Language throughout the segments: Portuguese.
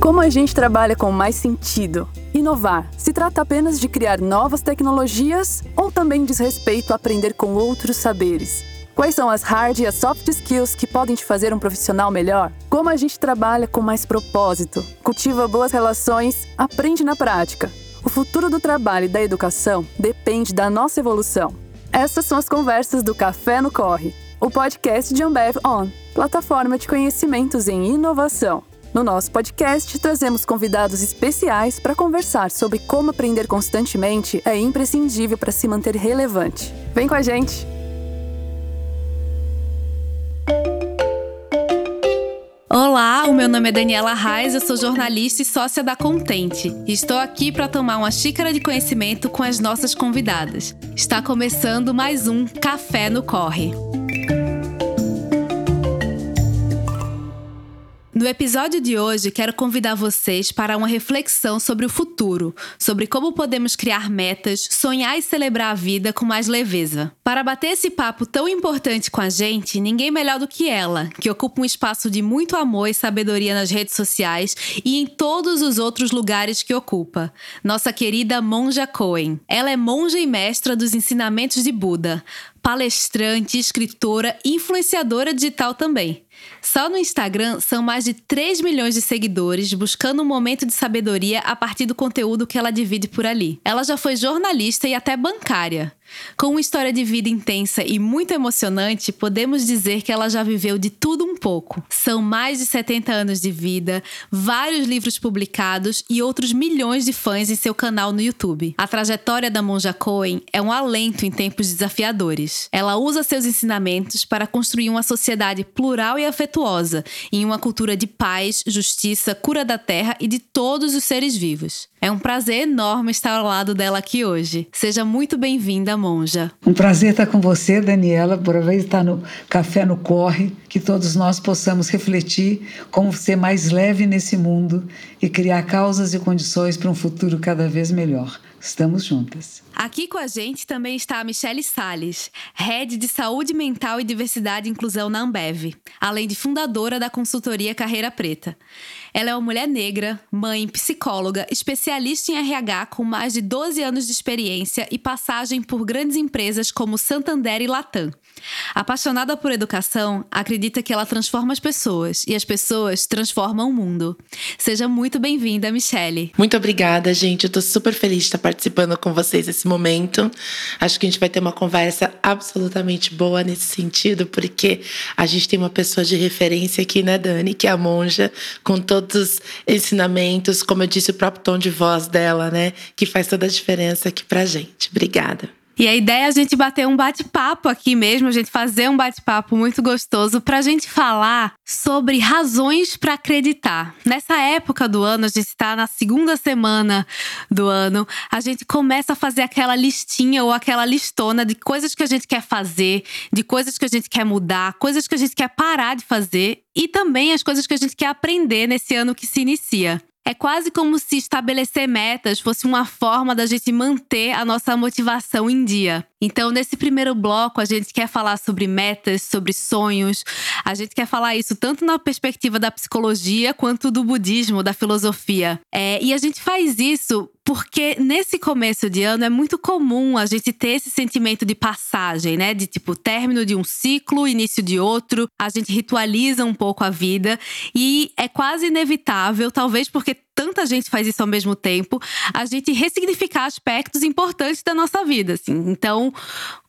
Como a gente trabalha com mais sentido? Inovar se trata apenas de criar novas tecnologias ou também diz respeito a aprender com outros saberes? Quais são as hard e as soft skills que podem te fazer um profissional melhor? Como a gente trabalha com mais propósito, cultiva boas relações, aprende na prática? O futuro do trabalho e da educação depende da nossa evolução. Essas são as conversas do Café no Corre, o podcast de Ambev On, plataforma de conhecimentos em inovação. No nosso podcast, trazemos convidados especiais para conversar sobre como aprender constantemente é imprescindível para se manter relevante. Vem com a gente! Olá, o meu nome é Daniela Reis, eu sou jornalista e sócia da Contente. Estou aqui para tomar uma xícara de conhecimento com as nossas convidadas. Está começando mais um Café no Corre. No episódio de hoje, quero convidar vocês para uma reflexão sobre o futuro, sobre como podemos criar metas, sonhar e celebrar a vida com mais leveza. Para bater esse papo tão importante com a gente, ninguém melhor do que ela, que ocupa um espaço de muito amor e sabedoria nas redes sociais e em todos os outros lugares que ocupa. Nossa querida Monja Cohen. Ela é monja e mestra dos ensinamentos de Buda, palestrante, escritora e influenciadora digital também. Só no Instagram são mais de 3 milhões de seguidores buscando um momento de sabedoria a partir do conteúdo que ela divide por ali. Ela já foi jornalista e até bancária. Com uma história de vida intensa e muito emocionante, podemos dizer que ela já viveu de tudo um pouco. São mais de 70 anos de vida, vários livros publicados e outros milhões de fãs em seu canal no YouTube. A trajetória da Monja Cohen é um alento em tempos desafiadores. Ela usa seus ensinamentos para construir uma sociedade plural e afetuosa, em uma cultura de paz, justiça, cura da terra e de todos os seres vivos. É um prazer enorme estar ao lado dela aqui hoje. Seja muito bem-vinda, monja. Um prazer estar com você, Daniela, por estar no Café no Corre, que todos nós possamos refletir como ser mais leve nesse mundo e criar causas e condições para um futuro cada vez melhor. Estamos juntas. Aqui com a gente também está a Michele Sales, Head de Saúde Mental e Diversidade e Inclusão na Ambev, além de fundadora da consultoria Carreira Preta. Ela é uma mulher negra, mãe, psicóloga, especialista em RH com mais de 12 anos de experiência e passagem por grandes empresas como Santander e Latam. Apaixonada por educação, acredita que ela transforma as pessoas e as pessoas transformam o mundo. Seja muito bem-vinda, Michele. Muito obrigada, gente. Eu tô super feliz de estar participando com vocês nesse momento. Acho que a gente vai ter uma conversa absolutamente boa nesse sentido, porque a gente tem uma pessoa de referência aqui, né, Dani, que é a monja, com todos os ensinamentos, como eu disse, o próprio tom de voz dela, né, que faz toda a diferença aqui pra gente. Obrigada. E a ideia é a gente bater um bate-papo aqui mesmo, a gente fazer um bate-papo muito gostoso para a gente falar sobre razões para acreditar. Nessa época do ano, a gente está na segunda semana do ano, a gente começa a fazer aquela listinha ou aquela listona de coisas que a gente quer fazer, de coisas que a gente quer mudar, coisas que a gente quer parar de fazer e também as coisas que a gente quer aprender nesse ano que se inicia. É quase como se estabelecer metas fosse uma forma da gente manter a nossa motivação em dia. Então, nesse primeiro bloco, a gente quer falar sobre metas, sobre sonhos. A gente quer falar isso tanto na perspectiva da psicologia quanto do budismo, da filosofia. É, e a gente faz isso porque nesse começo de ano é muito comum a gente ter esse sentimento de passagem, né? De tipo, término de um ciclo, início de outro. A gente ritualiza um pouco a vida e é quase inevitável, talvez porque tanta gente faz isso ao mesmo tempo, a gente ressignificar aspectos importantes da nossa vida, assim. Então,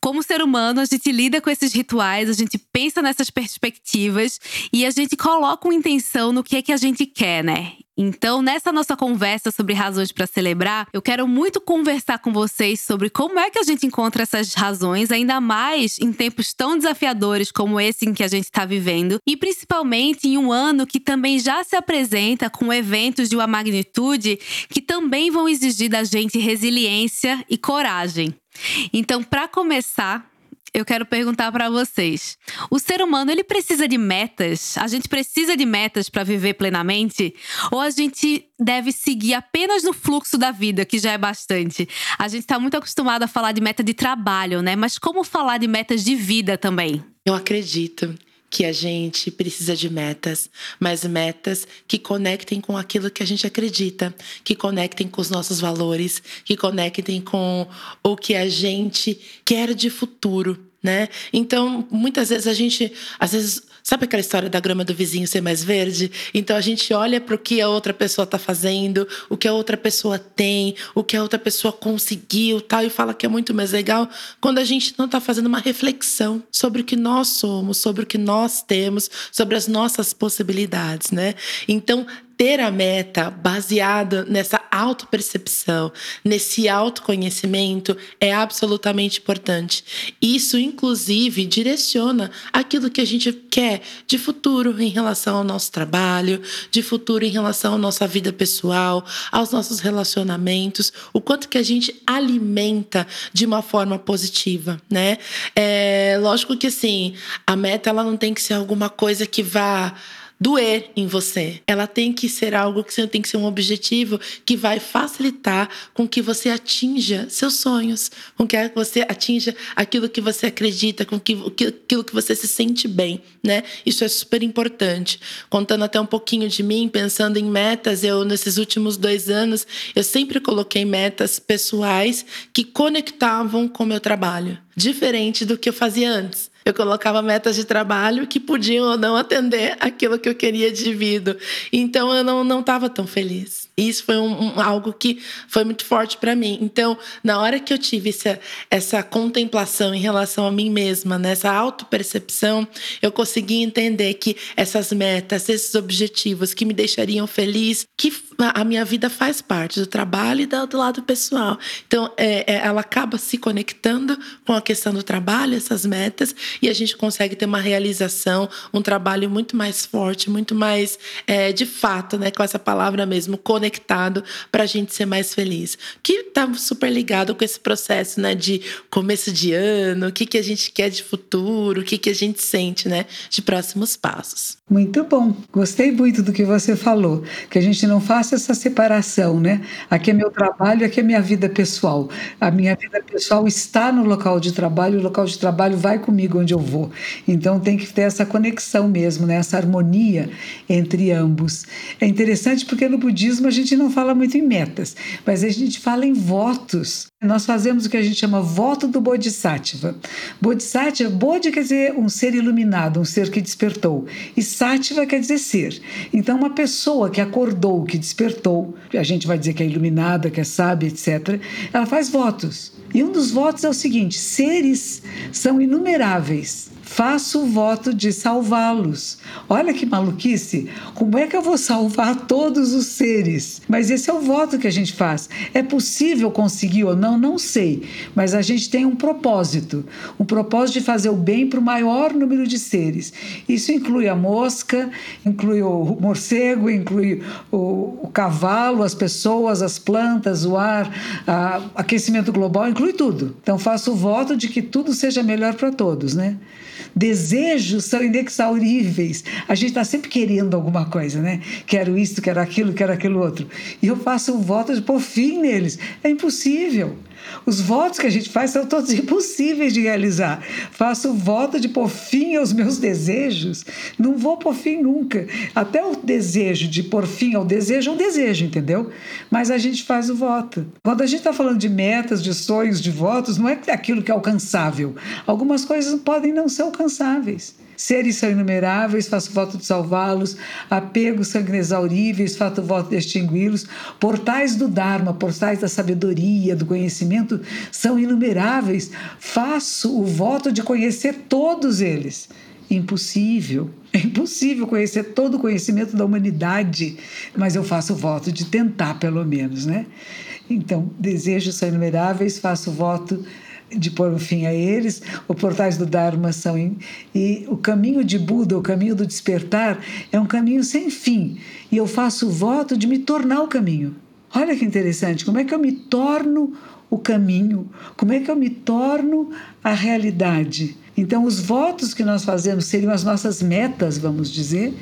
como ser humano, a gente lida com esses rituais, a gente pensa nessas perspectivas e a gente coloca uma intenção no que é que a gente quer, né? Então, nessa nossa conversa sobre razões para celebrar, eu quero muito conversar com vocês sobre como é que a gente encontra essas razões, ainda mais em tempos tão desafiadores como esse em que a gente está vivendo, e principalmente em um ano que também já se apresenta com eventos de uma magnitude que também vão exigir da gente resiliência e coragem. Então, para começar, eu quero perguntar para vocês. O ser humano, ele precisa de metas? A gente precisa de metas para viver plenamente? Ou a gente deve seguir apenas no fluxo da vida, que já é bastante? A gente está muito acostumado a falar de meta de trabalho, né? Mas como falar de metas de vida também? Eu acredito que a gente precisa de metas, mas metas que conectem com aquilo que a gente acredita, que conectem com os nossos valores, que conectem com o que a gente quer de futuro né? Então, muitas vezes a gente, às vezes, sabe aquela história da grama do vizinho ser mais verde? Então a gente olha para o que a outra pessoa está fazendo, o que a outra pessoa tem, o que a outra pessoa conseguiu, tal, e fala que é muito mais legal quando a gente não está fazendo uma reflexão sobre o que nós somos, sobre o que nós temos, sobre as nossas possibilidades, né? Então, ter a meta baseada nessa autopercepção, nesse autoconhecimento é absolutamente importante. Isso, inclusive, direciona aquilo que a gente quer de futuro em relação ao nosso trabalho, de futuro em relação à nossa vida pessoal, aos nossos relacionamentos, o quanto que a gente alimenta de uma forma positiva, né? É lógico que assim, a meta ela não tem que ser alguma coisa que vá doer em você. Ela tem que ser algo que tem que ser um objetivo que vai facilitar com que você atinja seus sonhos, com que você atinja aquilo que você acredita, com que aquilo que você se sente bem, né? Isso é super importante. Contando até um pouquinho de mim, pensando em metas, eu nesses últimos dois anos eu sempre coloquei metas pessoais que conectavam com o meu trabalho, diferente do que eu fazia antes. Eu colocava metas de trabalho que podiam ou não atender aquilo que eu queria de vida. Então eu não estava tão feliz. Isso foi um, um, algo que foi muito forte para mim. Então, na hora que eu tive essa, essa contemplação em relação a mim mesma, nessa autopercepção, eu consegui entender que essas metas, esses objetivos que me deixariam feliz, que a minha vida faz parte do trabalho e do, lado pessoal. Então, é, é, ela acaba se conectando com a questão do trabalho, essas metas, e a gente consegue ter uma realização, um trabalho muito mais forte, muito mais, é, de fato, né, com essa palavra mesmo, conectado para a gente ser mais feliz. Que está super ligado com esse processo, né, de começo de ano, o que, que a gente quer de futuro, o que, que a gente sente, né, de próximos passos. Muito bom. Gostei muito do que você falou, que a gente não faça essa separação, né? Aqui é meu trabalho, aqui é minha vida pessoal. A minha vida pessoal está no local de trabalho, o local de trabalho vai comigo onde eu vou. Então tem que ter essa conexão mesmo, né? essa harmonia entre ambos. É interessante porque no budismo a gente não fala muito em metas, mas a gente fala em votos. Nós fazemos o que a gente chama voto do Bodhisattva. Bodhisattva, Bodhi quer dizer um ser iluminado, um ser que despertou. E Sattva quer dizer ser. Então, uma pessoa que acordou, que despertou, a gente vai dizer que é iluminada, que é sábia, etc., ela faz votos. E um dos votos é o seguinte: seres são inumeráveis faço o voto de salvá-los. Olha que maluquice! Como é que eu vou salvar todos os seres? Mas esse é o voto que a gente faz. É possível conseguir ou não? Não sei. Mas a gente tem um propósito um propósito de fazer o bem para o maior número de seres. Isso inclui a mosca, inclui o morcego, inclui o, o cavalo, as pessoas, as plantas, o ar, a, aquecimento global, inclui tudo. Então faço o voto de que tudo seja melhor para todos, né? Desejos são inexauríveis. A gente está sempre querendo alguma coisa, né? Quero isso, quero aquilo, quero aquilo outro. E eu faço um voto de pôr fim neles. É impossível. Os votos que a gente faz são todos impossíveis de realizar. Faço voto de pôr fim aos meus desejos. Não vou pôr fim nunca. Até o desejo de pôr fim ao desejo é um desejo, entendeu? Mas a gente faz o voto. Quando a gente está falando de metas, de sonhos, de votos, não é aquilo que é alcançável. Algumas coisas podem não ser alcançáveis. Seres são inumeráveis, faço voto de salvá-los. Apegos são inexauríveis, faço voto de extingui-los. Portais do Dharma, portais da sabedoria, do conhecimento, são inumeráveis. Faço o voto de conhecer todos eles. Impossível. É impossível conhecer todo o conhecimento da humanidade, mas eu faço o voto de tentar, pelo menos, né? Então, desejos são inumeráveis, faço o voto de pôr um fim a eles. Os portais do Dharma são. Em, e o caminho de Buda, o caminho do despertar, é um caminho sem fim. E eu faço o voto de me tornar o caminho. Olha que interessante, como é que eu me torno o caminho? Como é que eu me torno a realidade? Então, os votos que nós fazemos seriam as nossas metas, vamos dizer.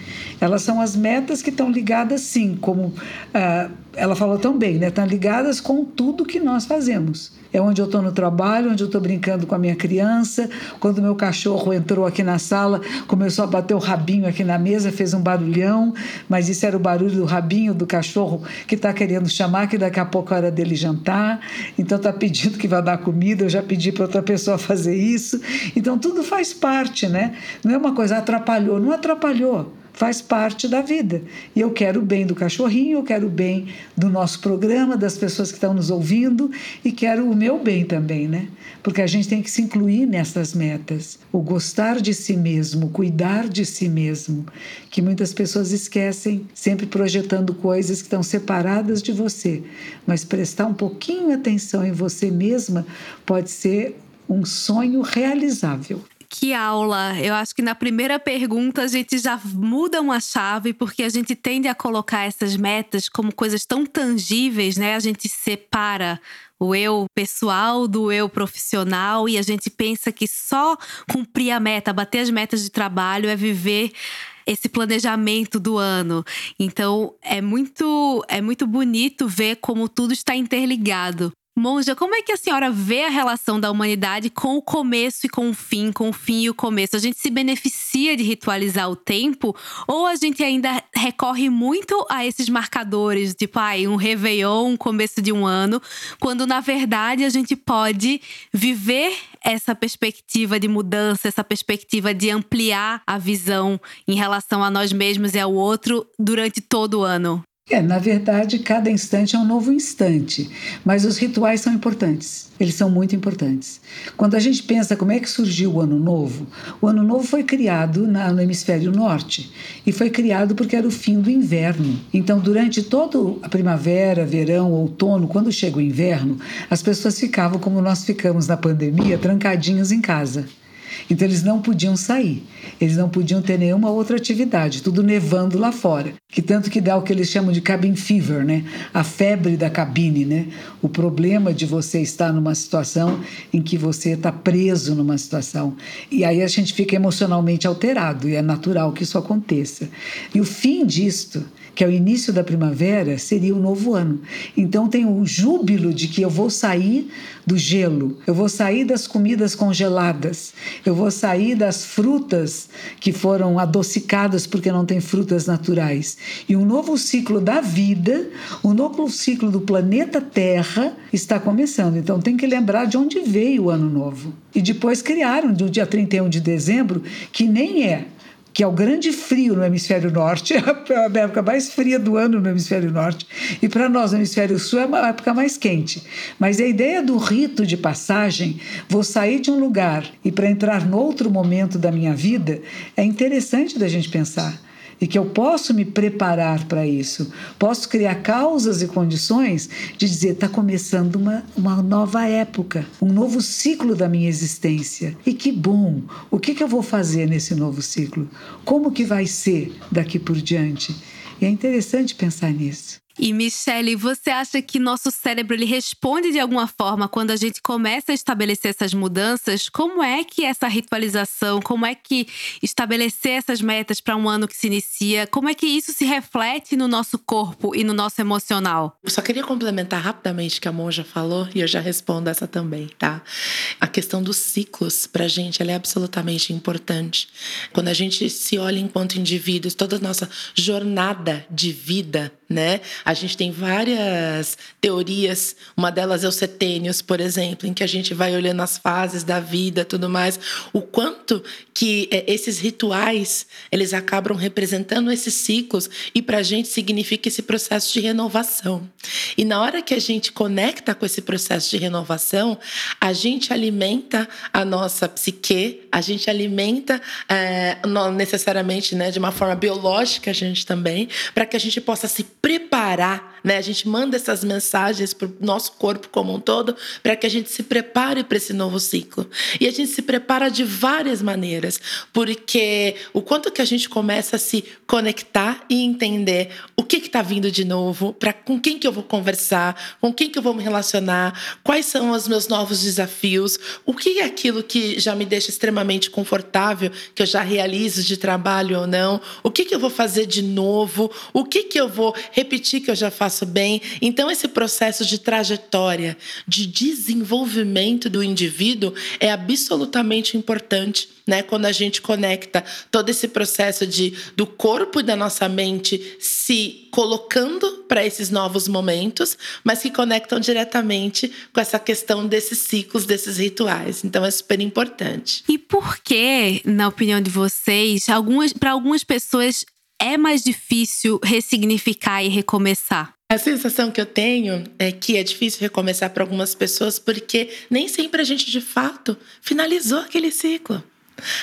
Elas são as metas que estão ligadas, sim, como ah, ela falou tão bem, né? estão ligadas com tudo que nós fazemos. É onde eu estou no trabalho, onde eu estou brincando com a minha criança. Quando meu cachorro entrou aqui na sala, começou a bater o rabinho aqui na mesa, fez um barulhão, mas isso era o barulho do rabinho do cachorro que está querendo chamar, que daqui a pouco é hora dele jantar. Então está pedindo que vai dar comida, eu já pedi para outra pessoa fazer isso. Então tudo faz parte, né? Não é uma coisa atrapalhou, não atrapalhou faz parte da vida. E eu quero o bem do cachorrinho, eu quero o bem do nosso programa, das pessoas que estão nos ouvindo e quero o meu bem também, né? Porque a gente tem que se incluir nessas metas. O gostar de si mesmo, cuidar de si mesmo, que muitas pessoas esquecem, sempre projetando coisas que estão separadas de você. Mas prestar um pouquinho atenção em você mesma pode ser um sonho realizável. Que aula! Eu acho que na primeira pergunta a gente já muda uma chave, porque a gente tende a colocar essas metas como coisas tão tangíveis, né? A gente separa o eu pessoal do eu profissional e a gente pensa que só cumprir a meta, bater as metas de trabalho é viver esse planejamento do ano. Então é muito é muito bonito ver como tudo está interligado. Monja, como é que a senhora vê a relação da humanidade com o começo e com o fim, com o fim e o começo? A gente se beneficia de ritualizar o tempo ou a gente ainda recorre muito a esses marcadores, tipo, ai, um Réveillon, um começo de um ano, quando na verdade a gente pode viver essa perspectiva de mudança, essa perspectiva de ampliar a visão em relação a nós mesmos e ao outro durante todo o ano? É, na verdade, cada instante é um novo instante, mas os rituais são importantes. Eles são muito importantes. Quando a gente pensa como é que surgiu o Ano Novo, o Ano Novo foi criado na, no hemisfério norte e foi criado porque era o fim do inverno. Então, durante toda a primavera, verão, outono, quando chega o inverno, as pessoas ficavam como nós ficamos na pandemia, trancadinhos em casa. Então eles não podiam sair, eles não podiam ter nenhuma outra atividade, tudo nevando lá fora. Que tanto que dá o que eles chamam de cabin fever, né? A febre da cabine, né? O problema de você estar numa situação em que você está preso numa situação. E aí a gente fica emocionalmente alterado, e é natural que isso aconteça. E o fim disto que é o início da primavera, seria o novo ano. Então tem o júbilo de que eu vou sair do gelo, eu vou sair das comidas congeladas, eu vou sair das frutas que foram adocicadas porque não tem frutas naturais. E um novo ciclo da vida, um novo ciclo do planeta Terra está começando. Então tem que lembrar de onde veio o ano novo. E depois criaram, do dia 31 de dezembro, que nem é que é o grande frio no hemisfério norte, é a época mais fria do ano no hemisfério norte, e para nós no hemisfério sul é uma época mais quente. Mas a ideia do rito de passagem, vou sair de um lugar e para entrar no outro momento da minha vida, é interessante da gente pensar e que eu posso me preparar para isso, posso criar causas e condições de dizer está começando uma, uma nova época, um novo ciclo da minha existência. E que bom! O que, que eu vou fazer nesse novo ciclo? Como que vai ser daqui por diante? E é interessante pensar nisso. E Michele, você acha que nosso cérebro ele responde de alguma forma quando a gente começa a estabelecer essas mudanças? Como é que essa ritualização, como é que estabelecer essas metas para um ano que se inicia, como é que isso se reflete no nosso corpo e no nosso emocional? Eu só queria complementar rapidamente o que a Monja falou e eu já respondo essa também, tá? A questão dos ciclos para a gente é absolutamente importante. Quando a gente se olha enquanto indivíduos, toda a nossa jornada de vida, né? A gente tem várias teorias, uma delas é o setênios, por exemplo, em que a gente vai olhando as fases da vida, tudo mais, o quanto que é, esses rituais, eles acabam representando esses ciclos e para a gente significa esse processo de renovação. E na hora que a gente conecta com esse processo de renovação, a gente alimenta a nossa psique, a gente alimenta é, não necessariamente né, de uma forma biológica a gente também, para que a gente possa se preparar né? A gente manda essas mensagens para o nosso corpo como um todo para que a gente se prepare para esse novo ciclo. E a gente se prepara de várias maneiras, porque o quanto que a gente começa a se conectar e entender o que está vindo de novo, para com quem que eu vou conversar, com quem que eu vou me relacionar, quais são os meus novos desafios, o que é aquilo que já me deixa extremamente confortável, que eu já realizo de trabalho ou não, o que que eu vou fazer de novo, o que que eu vou repetir que eu já faço nosso bem. Então, esse processo de trajetória, de desenvolvimento do indivíduo é absolutamente importante, né? Quando a gente conecta todo esse processo de do corpo e da nossa mente se colocando para esses novos momentos, mas que conectam diretamente com essa questão desses ciclos, desses rituais. Então é super importante. E por que, na opinião de vocês, algumas para algumas pessoas é mais difícil ressignificar e recomeçar? A sensação que eu tenho é que é difícil recomeçar para algumas pessoas porque nem sempre a gente de fato finalizou aquele ciclo.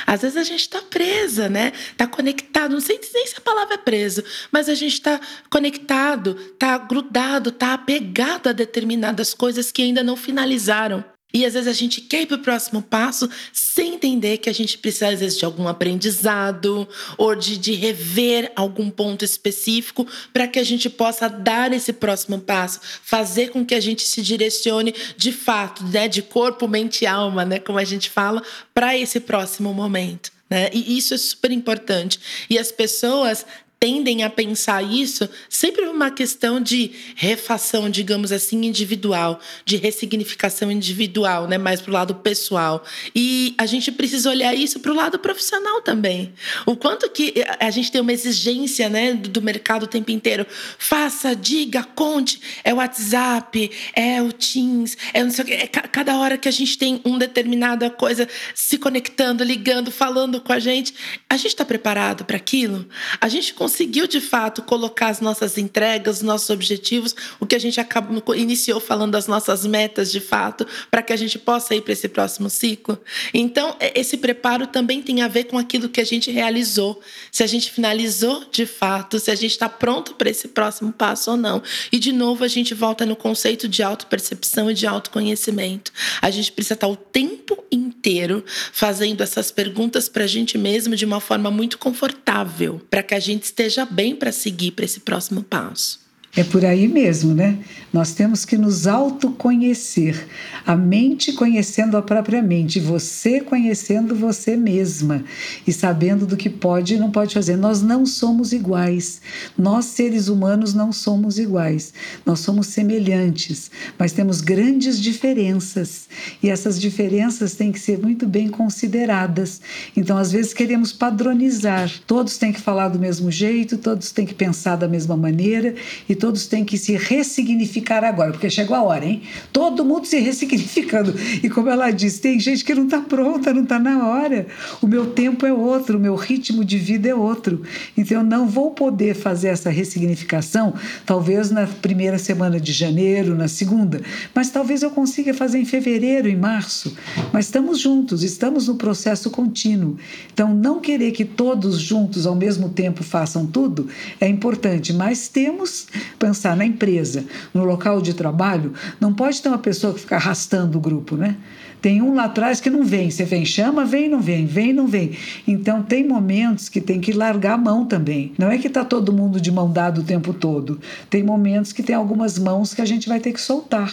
Às vezes a gente está presa, né? Está conectado, não sei nem se a palavra é preso, mas a gente está conectado, está grudado, está apegado a determinadas coisas que ainda não finalizaram. E às vezes a gente quer ir para o próximo passo sem entender que a gente precisa, às vezes, de algum aprendizado ou de, de rever algum ponto específico para que a gente possa dar esse próximo passo, fazer com que a gente se direcione de fato, né, de corpo, mente e alma, né, como a gente fala, para esse próximo momento. Né? E isso é super importante. E as pessoas tendem a pensar isso sempre uma questão de refação, digamos assim, individual, de ressignificação individual, né, mais para o lado pessoal. E a gente precisa olhar isso para o lado profissional também. O quanto que a gente tem uma exigência, né, do mercado o tempo inteiro. Faça, diga, conte. É o WhatsApp, é o Teams, é não sei o quê. É cada hora que a gente tem uma determinada coisa se conectando, ligando, falando com a gente, a gente está preparado para aquilo? A gente consegue conseguiu de fato colocar as nossas entregas, os nossos objetivos, o que a gente acabou, iniciou falando das nossas metas de fato, para que a gente possa ir para esse próximo ciclo. Então, esse preparo também tem a ver com aquilo que a gente realizou, se a gente finalizou de fato, se a gente está pronto para esse próximo passo ou não. E de novo a gente volta no conceito de autopercepção e de autoconhecimento. A gente precisa estar o tempo inteiro fazendo essas perguntas para a gente mesmo de uma forma muito confortável, para que a gente esteja bem para seguir para esse próximo passo. É por aí mesmo, né? Nós temos que nos autoconhecer. A mente conhecendo a própria mente, você conhecendo você mesma e sabendo do que pode e não pode fazer. Nós não somos iguais. Nós, seres humanos, não somos iguais. Nós somos semelhantes, mas temos grandes diferenças. E essas diferenças têm que ser muito bem consideradas. Então, às vezes, queremos padronizar. Todos têm que falar do mesmo jeito, todos têm que pensar da mesma maneira e todos têm que se ressignificar agora, porque chegou a hora, hein? Todo mundo se ressignificando. E como ela disse, tem gente que não está pronta, não está na hora. O meu tempo é outro, o meu ritmo de vida é outro. Então eu não vou poder fazer essa ressignificação, talvez na primeira semana de janeiro, na segunda, mas talvez eu consiga fazer em fevereiro, em março. Mas estamos juntos, estamos no processo contínuo. Então não querer que todos juntos ao mesmo tempo façam tudo é importante, mas temos pensar na empresa, no local de trabalho, não pode ter uma pessoa que fica arrastando o grupo, né? Tem um lá atrás que não vem. Você vem, chama, vem, não vem, vem, não vem. Então tem momentos que tem que largar a mão também. Não é que está todo mundo de mão dada o tempo todo. Tem momentos que tem algumas mãos que a gente vai ter que soltar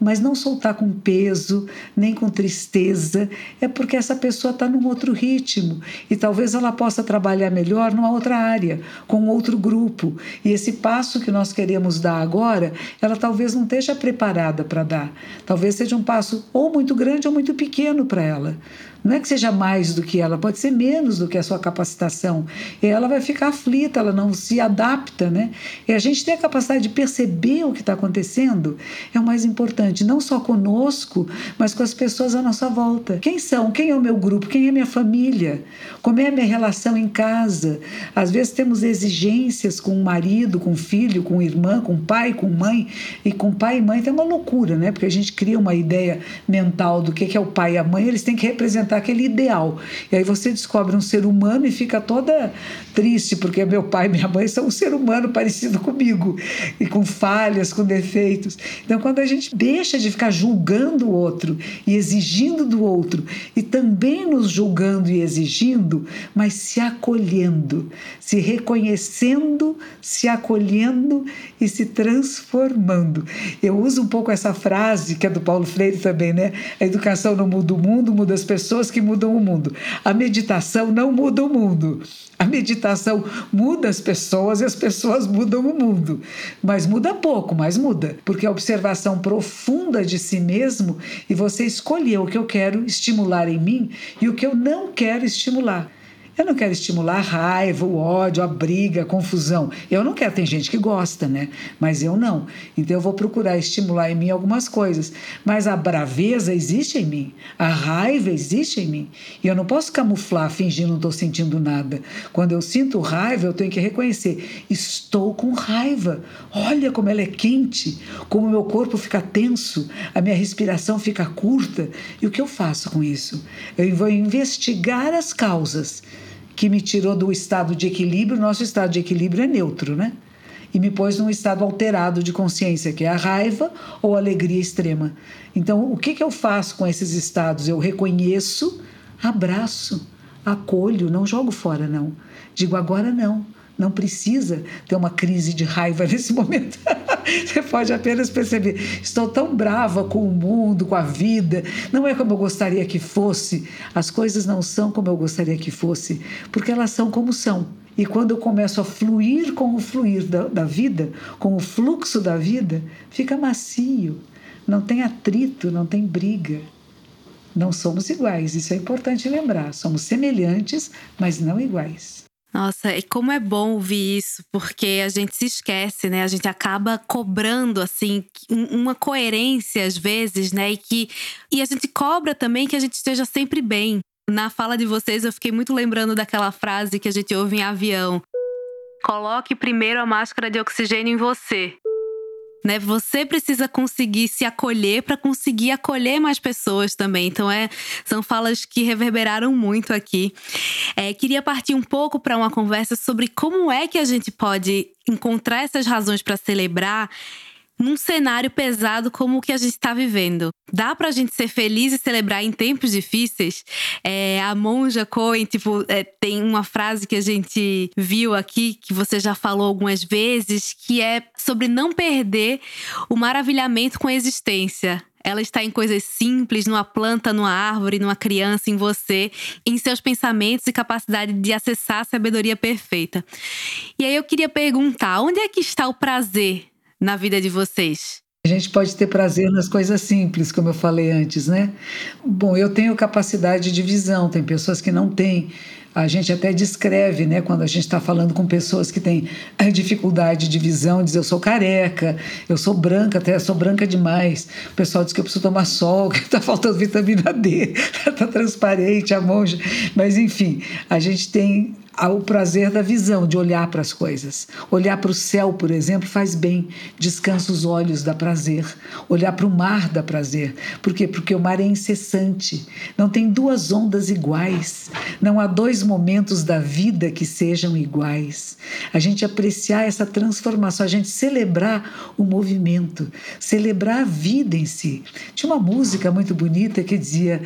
mas não soltar com peso, nem com tristeza, é porque essa pessoa está num outro ritmo e talvez ela possa trabalhar melhor numa outra área, com outro grupo. E esse passo que nós queremos dar agora, ela talvez não esteja preparada para dar. Talvez seja um passo ou muito grande ou muito pequeno para ela. Não é que seja mais do que ela, pode ser menos do que a sua capacitação. E ela vai ficar aflita, ela não se adapta, né? E a gente tem a capacidade de perceber o que está acontecendo é o mais importante, não só conosco, mas com as pessoas à nossa volta. Quem são? Quem é o meu grupo? Quem é minha família? Como é a minha relação em casa? Às vezes temos exigências com o marido, com o filho, com irmã, com pai, com mãe. E com pai e mãe tem uma loucura, né? Porque a gente cria uma ideia mental do que é o pai e a mãe, eles têm que representar aquele ideal. E aí você descobre um ser humano e fica toda triste, porque meu pai e minha mãe são um ser humano parecido comigo, e com falhas, com defeitos. Então, quando a gente deixa de ficar julgando o outro e exigindo do outro, e também nos julgando e exigindo, mas se acolhendo, se reconhecendo, se acolhendo e se transformando. Eu uso um pouco essa frase, que é do Paulo Freire também, né? A educação não muda o mundo, muda as pessoas pessoas que mudam o mundo. A meditação não muda o mundo. A meditação muda as pessoas e as pessoas mudam o mundo. Mas muda pouco, mas muda. Porque a observação profunda de si mesmo e você escolher o que eu quero estimular em mim e o que eu não quero estimular. Eu não quero estimular a raiva, o ódio, a briga, a confusão. Eu não quero, tem gente que gosta, né? Mas eu não. Então eu vou procurar estimular em mim algumas coisas. Mas a braveza existe em mim, a raiva existe em mim. E eu não posso camuflar, fingir não estou sentindo nada. Quando eu sinto raiva, eu tenho que reconhecer: estou com raiva. Olha como ela é quente, como o meu corpo fica tenso, a minha respiração fica curta. E o que eu faço com isso? Eu vou investigar as causas que me tirou do estado de equilíbrio. Nosso estado de equilíbrio é neutro, né? E me pôs num estado alterado de consciência, que é a raiva ou a alegria extrema. Então, o que, que eu faço com esses estados? Eu reconheço, abraço, acolho, não jogo fora, não. Digo agora não. Não precisa ter uma crise de raiva nesse momento. Você pode apenas perceber: estou tão brava com o mundo, com a vida, não é como eu gostaria que fosse. As coisas não são como eu gostaria que fosse, porque elas são como são. E quando eu começo a fluir com o fluir da, da vida, com o fluxo da vida, fica macio. Não tem atrito, não tem briga. Não somos iguais, isso é importante lembrar. Somos semelhantes, mas não iguais. Nossa, e como é bom ouvir isso, porque a gente se esquece, né? A gente acaba cobrando, assim, uma coerência às vezes, né? E, que, e a gente cobra também que a gente esteja sempre bem. Na fala de vocês, eu fiquei muito lembrando daquela frase que a gente ouve em avião. Coloque primeiro a máscara de oxigênio em você né? Você precisa conseguir se acolher para conseguir acolher mais pessoas também. Então, é, são falas que reverberaram muito aqui. É, queria partir um pouco para uma conversa sobre como é que a gente pode encontrar essas razões para celebrar num cenário pesado como o que a gente está vivendo. Dá pra gente ser feliz e celebrar em tempos difíceis? É, a Monja Cohen, tipo, é, tem uma frase que a gente viu aqui, que você já falou algumas vezes, que é sobre não perder o maravilhamento com a existência. Ela está em coisas simples, numa planta, numa árvore, numa criança, em você, em seus pensamentos e capacidade de acessar a sabedoria perfeita. E aí eu queria perguntar: onde é que está o prazer na vida de vocês? A gente pode ter prazer nas coisas simples, como eu falei antes, né? Bom, eu tenho capacidade de visão, tem pessoas que não têm. A gente até descreve, né, quando a gente está falando com pessoas que têm dificuldade de visão, diz eu sou careca, eu sou branca, até sou branca demais. O pessoal diz que eu preciso tomar sol, que está faltando vitamina D, está transparente a monja. Mas enfim, a gente tem ao prazer da visão, de olhar para as coisas. Olhar para o céu, por exemplo, faz bem, descansa os olhos, dá prazer. Olhar para o mar dá prazer. Por quê? Porque o mar é incessante. Não tem duas ondas iguais. Não há dois momentos da vida que sejam iguais. A gente apreciar essa transformação, a gente celebrar o movimento, celebrar a vida em si. Tinha uma música muito bonita que dizia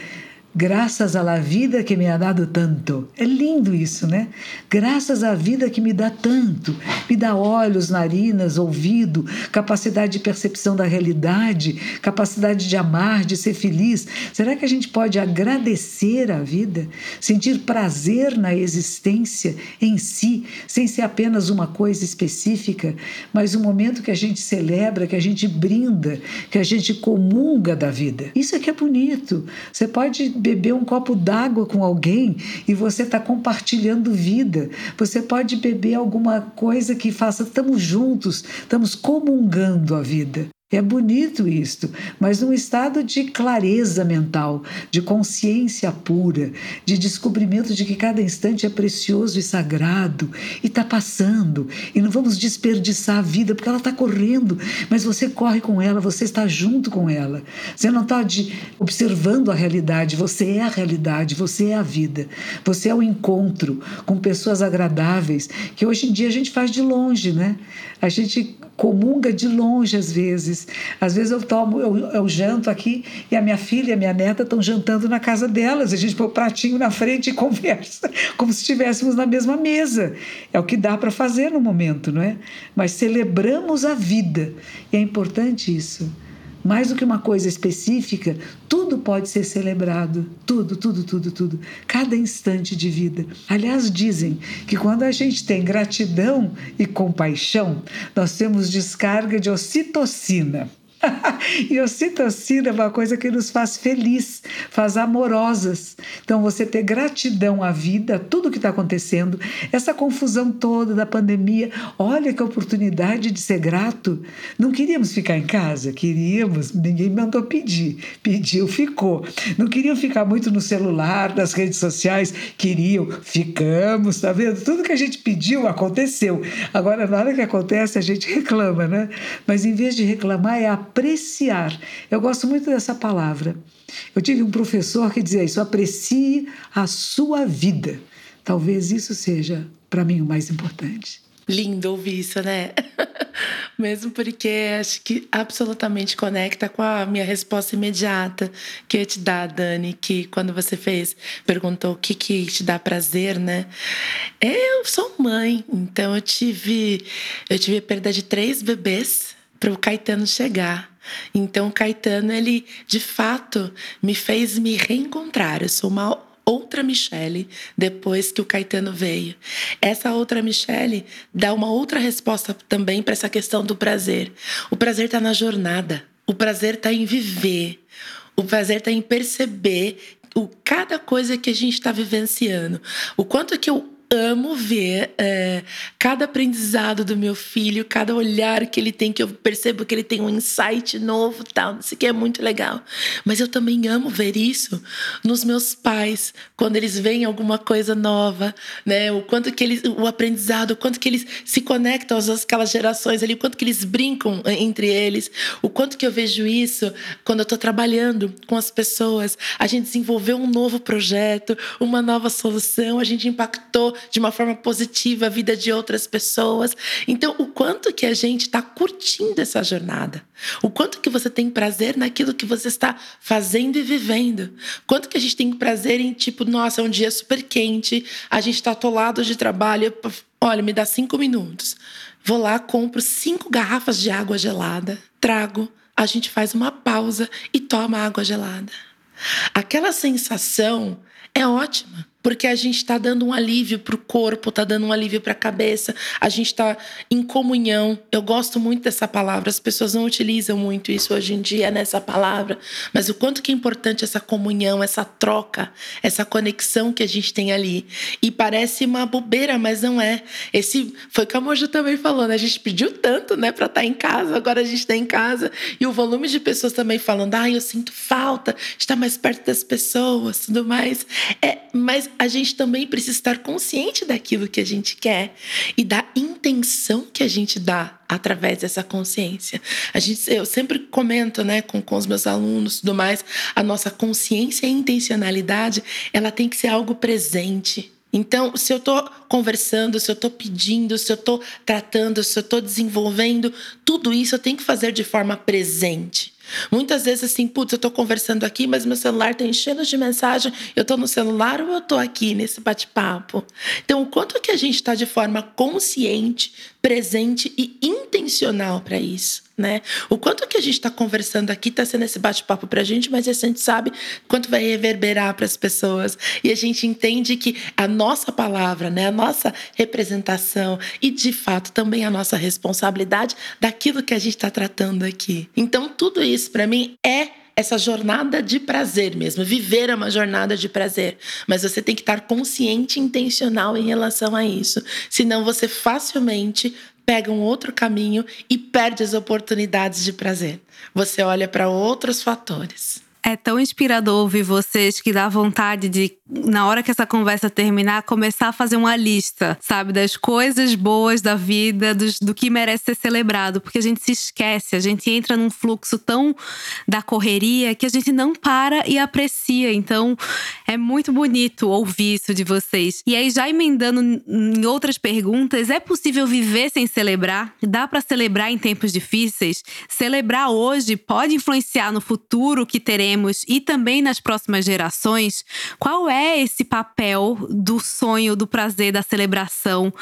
Graças à vida que me ha dado tanto. É lindo isso, né? Graças à vida que me dá tanto. Me dá olhos, narinas, ouvido, capacidade de percepção da realidade, capacidade de amar, de ser feliz. Será que a gente pode agradecer a vida? Sentir prazer na existência em si, sem ser apenas uma coisa específica, mas um momento que a gente celebra, que a gente brinda, que a gente comunga da vida. Isso é que é bonito. Você pode beber um copo d'água com alguém e você está compartilhando vida. Você pode beber alguma coisa que faça, estamos juntos, estamos comungando a vida. É bonito isto, mas num estado de clareza mental, de consciência pura, de descobrimento de que cada instante é precioso e sagrado e está passando. E não vamos desperdiçar a vida porque ela está correndo, mas você corre com ela, você está junto com ela. Você não está observando a realidade, você é a realidade, você é a vida. Você é o encontro com pessoas agradáveis que hoje em dia a gente faz de longe, né? A gente comunga de longe às vezes. Às vezes eu tomo, eu, eu janto aqui e a minha filha e a minha neta estão jantando na casa delas. A gente põe o pratinho na frente e conversa, como se estivéssemos na mesma mesa. É o que dá para fazer no momento, não é? Mas celebramos a vida. E é importante isso. Mais do que uma coisa específica, tudo pode ser celebrado. Tudo, tudo, tudo, tudo. Cada instante de vida. Aliás, dizem que quando a gente tem gratidão e compaixão, nós temos descarga de ocitocina. e ocitocina é uma coisa que nos faz feliz, faz amorosas. Então, você ter gratidão à vida, tudo que está acontecendo, essa confusão toda da pandemia, olha que oportunidade de ser grato. Não queríamos ficar em casa? Queríamos, ninguém mandou pedir. Pediu, ficou. Não queriam ficar muito no celular, nas redes sociais? Queriam, ficamos, tá vendo? Tudo que a gente pediu aconteceu. Agora, na hora que acontece, a gente reclama, né? Mas em vez de reclamar, é a apreciar. Eu gosto muito dessa palavra. Eu tive um professor que dizia isso: aprecie a sua vida. Talvez isso seja, para mim, o mais importante. Lindo ouvir isso, né? Mesmo porque acho que absolutamente conecta com a minha resposta imediata que eu te dar, Dani, que quando você fez, perguntou o que, que te dá prazer, né? Eu sou mãe, então eu tive, eu tive a perda de três bebês para o Caetano chegar. Então, o Caetano, ele de fato me fez me reencontrar. Eu sou uma outra Michelle depois que o Caetano veio. Essa outra Michelle dá uma outra resposta também para essa questão do prazer. O prazer está na jornada. O prazer está em viver. O prazer está em perceber o cada coisa que a gente está vivenciando. O quanto que eu amo ver é, cada aprendizado do meu filho, cada olhar que ele tem, que eu percebo que ele tem um insight novo, tal. Isso aqui é muito legal. Mas eu também amo ver isso nos meus pais, quando eles veem alguma coisa nova, né? O quanto que eles, o aprendizado, o quanto que eles se conectam às aquelas gerações ali, o quanto que eles brincam é, entre eles, o quanto que eu vejo isso quando eu estou trabalhando com as pessoas. A gente desenvolveu um novo projeto, uma nova solução, a gente impactou de uma forma positiva a vida de outras pessoas. Então, o quanto que a gente está curtindo essa jornada, o quanto que você tem prazer naquilo que você está fazendo e vivendo, quanto que a gente tem prazer em tipo, nossa, é um dia super quente, a gente está atolado de trabalho, olha, me dá cinco minutos, vou lá, compro cinco garrafas de água gelada, trago, a gente faz uma pausa e toma água gelada. Aquela sensação é ótima porque a gente está dando um alívio para o corpo, está dando um alívio para a cabeça, a gente está em comunhão. Eu gosto muito dessa palavra, as pessoas não utilizam muito isso hoje em dia nessa palavra, mas o quanto que é importante essa comunhão, essa troca, essa conexão que a gente tem ali. E parece uma bobeira, mas não é. Esse foi o que a Moja também falou, né? A gente pediu tanto, né, para estar tá em casa, agora a gente está em casa e o volume de pessoas também falando: "Ah, eu sinto falta, estar mais perto das pessoas", tudo mais. É, mas a gente também precisa estar consciente daquilo que a gente quer e da intenção que a gente dá através dessa consciência. A gente, eu sempre comento, né, com, com os meus alunos, tudo mais, a nossa consciência e intencionalidade, ela tem que ser algo presente. Então, se eu estou conversando, se eu estou pedindo, se eu estou tratando, se eu estou desenvolvendo, tudo isso eu tenho que fazer de forma presente. Muitas vezes assim, putz, eu estou conversando aqui, mas meu celular está enchendo de mensagem, eu estou no celular ou eu estou aqui nesse bate-papo? Então, o quanto que a gente está de forma consciente, presente e intencional para isso? Né? O quanto que a gente está conversando aqui está sendo esse bate-papo para a gente, mas a gente sabe quanto vai reverberar para as pessoas e a gente entende que a nossa palavra, né, a nossa representação e de fato também a nossa responsabilidade daquilo que a gente está tratando aqui. Então tudo isso para mim é essa jornada de prazer mesmo. Viver é uma jornada de prazer. Mas você tem que estar consciente e intencional em relação a isso. Senão você facilmente pega um outro caminho e perde as oportunidades de prazer. Você olha para outros fatores. É tão inspirador ouvir vocês que dá vontade de, na hora que essa conversa terminar, começar a fazer uma lista, sabe, das coisas boas da vida, dos, do que merece ser celebrado, porque a gente se esquece, a gente entra num fluxo tão da correria que a gente não para e aprecia. Então, é muito bonito ouvir isso de vocês. E aí, já emendando em outras perguntas, é possível viver sem celebrar? Dá para celebrar em tempos difíceis? Celebrar hoje pode influenciar no futuro que teremos e também nas próximas gerações? Qual é é esse papel do sonho, do prazer, da celebração?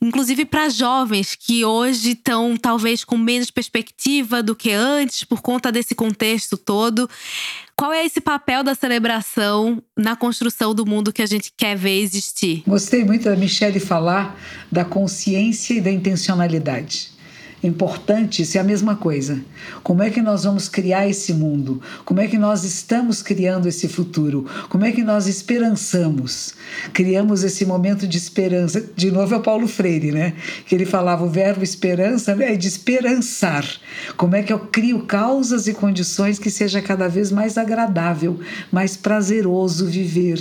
Inclusive para jovens que hoje estão talvez com menos perspectiva do que antes por conta desse contexto todo. Qual é esse papel da celebração na construção do mundo que a gente quer ver existir? Gostei muito da Michelle falar da consciência e da intencionalidade importante, isso é a mesma coisa. Como é que nós vamos criar esse mundo? Como é que nós estamos criando esse futuro? Como é que nós esperançamos? Criamos esse momento de esperança. De novo é o Paulo Freire, né? Que ele falava o verbo esperança é de esperançar. Como é que eu crio causas e condições que seja cada vez mais agradável, mais prazeroso viver?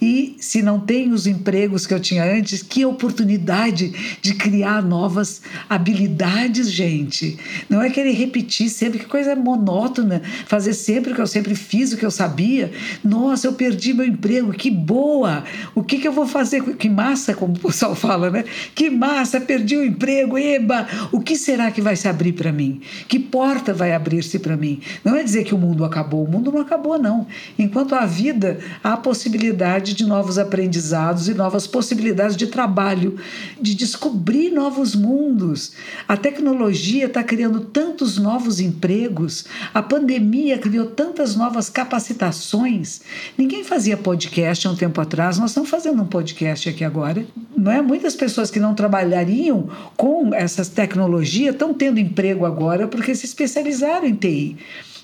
E se não tem os empregos que eu tinha antes, que oportunidade de criar novas habilidades gente. Não é querer repetir sempre, que coisa monótona, fazer sempre o que eu sempre fiz, o que eu sabia. Nossa, eu perdi meu emprego, que boa! O que, que eu vou fazer? Que massa, como o pessoal fala, né? Que massa, perdi o emprego, eba! O que será que vai se abrir para mim? Que porta vai abrir-se para mim? Não é dizer que o mundo acabou, o mundo não acabou, não. Enquanto há vida, há possibilidade de novos aprendizados e novas possibilidades de trabalho, de descobrir novos mundos. A tecnologia tecnologia está criando tantos novos empregos, a pandemia criou tantas novas capacitações. Ninguém fazia podcast há um tempo atrás, nós estamos fazendo um podcast aqui agora. Não é? Muitas pessoas que não trabalhariam com essas tecnologias estão tendo emprego agora porque se especializaram em TI.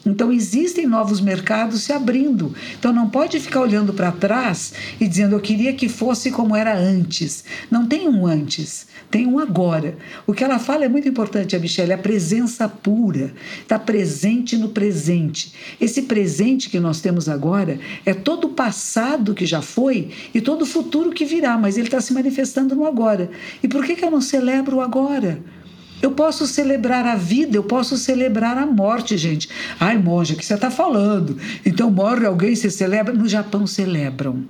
Então existem novos mercados se abrindo. Então não pode ficar olhando para trás e dizendo eu queria que fosse como era antes. Não tem um antes, tem um agora. O que ela fala é muito importante, a Michelle, a presença pura, está presente no presente. Esse presente que nós temos agora é todo o passado que já foi e todo o futuro que virá, mas ele está se manifestando no agora. E por que, que eu não celebro o agora? Eu posso celebrar a vida, eu posso celebrar a morte, gente. Ai, monja, o que você está falando? Então morre alguém, você celebra? No Japão celebram.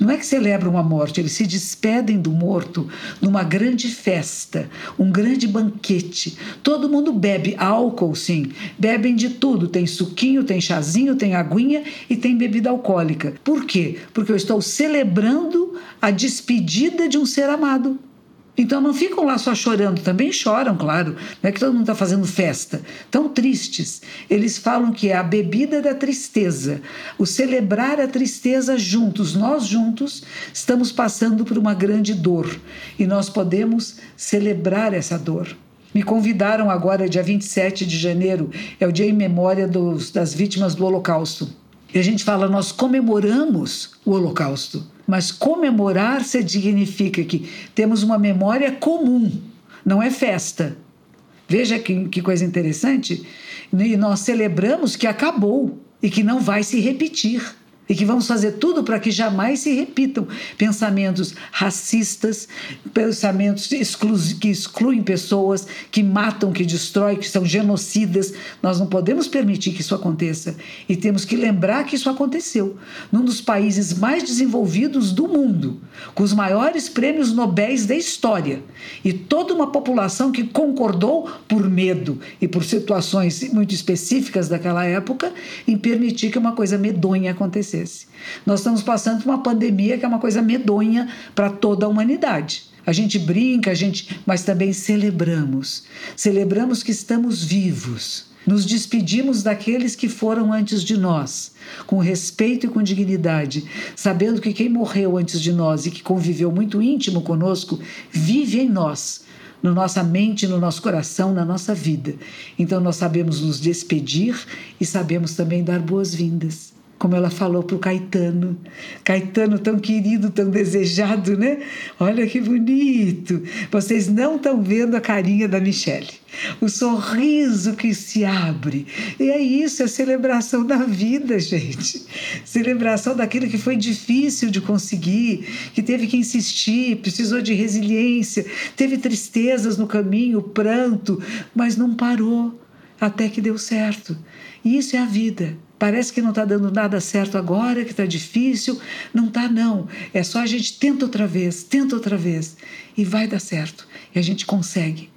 Não é que celebram a morte, eles se despedem do morto numa grande festa, um grande banquete. Todo mundo bebe álcool, sim. Bebem de tudo. Tem suquinho, tem chazinho, tem aguinha e tem bebida alcoólica. Por quê? Porque eu estou celebrando a despedida de um ser amado. Então não ficam lá só chorando, também choram, claro. Não é que todo mundo está fazendo festa. Tão tristes. Eles falam que é a bebida da tristeza, o celebrar a tristeza juntos. Nós juntos estamos passando por uma grande dor e nós podemos celebrar essa dor. Me convidaram agora, dia 27 de janeiro, é o dia em memória dos, das vítimas do Holocausto. E a gente fala, nós comemoramos o Holocausto. Mas comemorar significa que temos uma memória comum, não é festa. Veja que, que coisa interessante. E nós celebramos que acabou e que não vai se repetir e que vamos fazer tudo para que jamais se repitam pensamentos racistas, pensamentos que excluem pessoas, que matam, que destroem, que são genocidas. Nós não podemos permitir que isso aconteça. E temos que lembrar que isso aconteceu. Num dos países mais desenvolvidos do mundo, com os maiores prêmios Nobéis da história. E toda uma população que concordou por medo e por situações muito específicas daquela época em permitir que uma coisa medonha acontecesse acontecesse. Nós estamos passando por uma pandemia que é uma coisa medonha para toda a humanidade. A gente brinca, a gente, mas também celebramos. Celebramos que estamos vivos. Nos despedimos daqueles que foram antes de nós, com respeito e com dignidade, sabendo que quem morreu antes de nós e que conviveu muito íntimo conosco vive em nós, na no nossa mente, no nosso coração, na nossa vida. Então nós sabemos nos despedir e sabemos também dar boas-vindas como ela falou para o Caetano. Caetano, tão querido, tão desejado, né? Olha que bonito! Vocês não estão vendo a carinha da Michelle. O sorriso que se abre. E é isso, é celebração da vida, gente. Celebração daquilo que foi difícil de conseguir, que teve que insistir, precisou de resiliência, teve tristezas no caminho, pranto, mas não parou até que deu certo. E isso é a vida. Parece que não está dando nada certo agora, que está difícil. Não está, não. É só a gente tenta outra vez, tenta outra vez. E vai dar certo. E a gente consegue.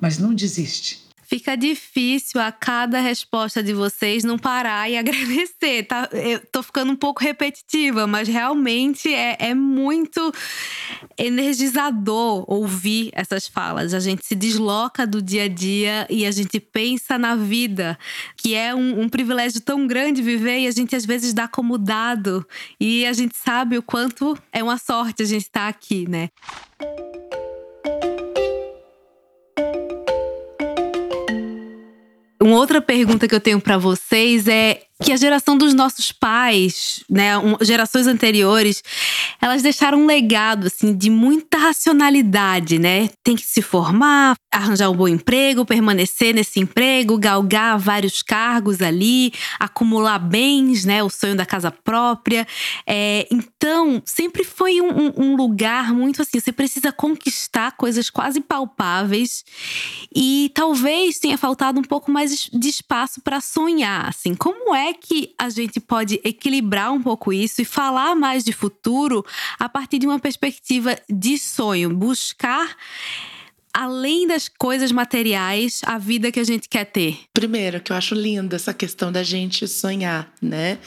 Mas não desiste. Fica difícil a cada resposta de vocês não parar e agradecer, tá? Eu tô ficando um pouco repetitiva, mas realmente é, é muito energizador ouvir essas falas. A gente se desloca do dia a dia e a gente pensa na vida, que é um, um privilégio tão grande viver e a gente às vezes dá como dado. E a gente sabe o quanto é uma sorte a gente estar tá aqui, né? Uma outra pergunta que eu tenho para vocês é que a geração dos nossos pais, né, um, gerações anteriores, elas deixaram um legado assim de muita racionalidade, né? Tem que se formar, arranjar um bom emprego, permanecer nesse emprego, galgar vários cargos ali, acumular bens, né? O sonho da casa própria. É, então, sempre foi um, um, lugar muito assim. Você precisa conquistar coisas quase palpáveis e talvez tenha faltado um pouco mais de espaço para sonhar. Assim, como é é que a gente pode equilibrar um pouco isso e falar mais de futuro a partir de uma perspectiva de sonho, buscar além das coisas materiais, a vida que a gente quer ter? Primeiro, que eu acho lindo essa questão da gente sonhar, né?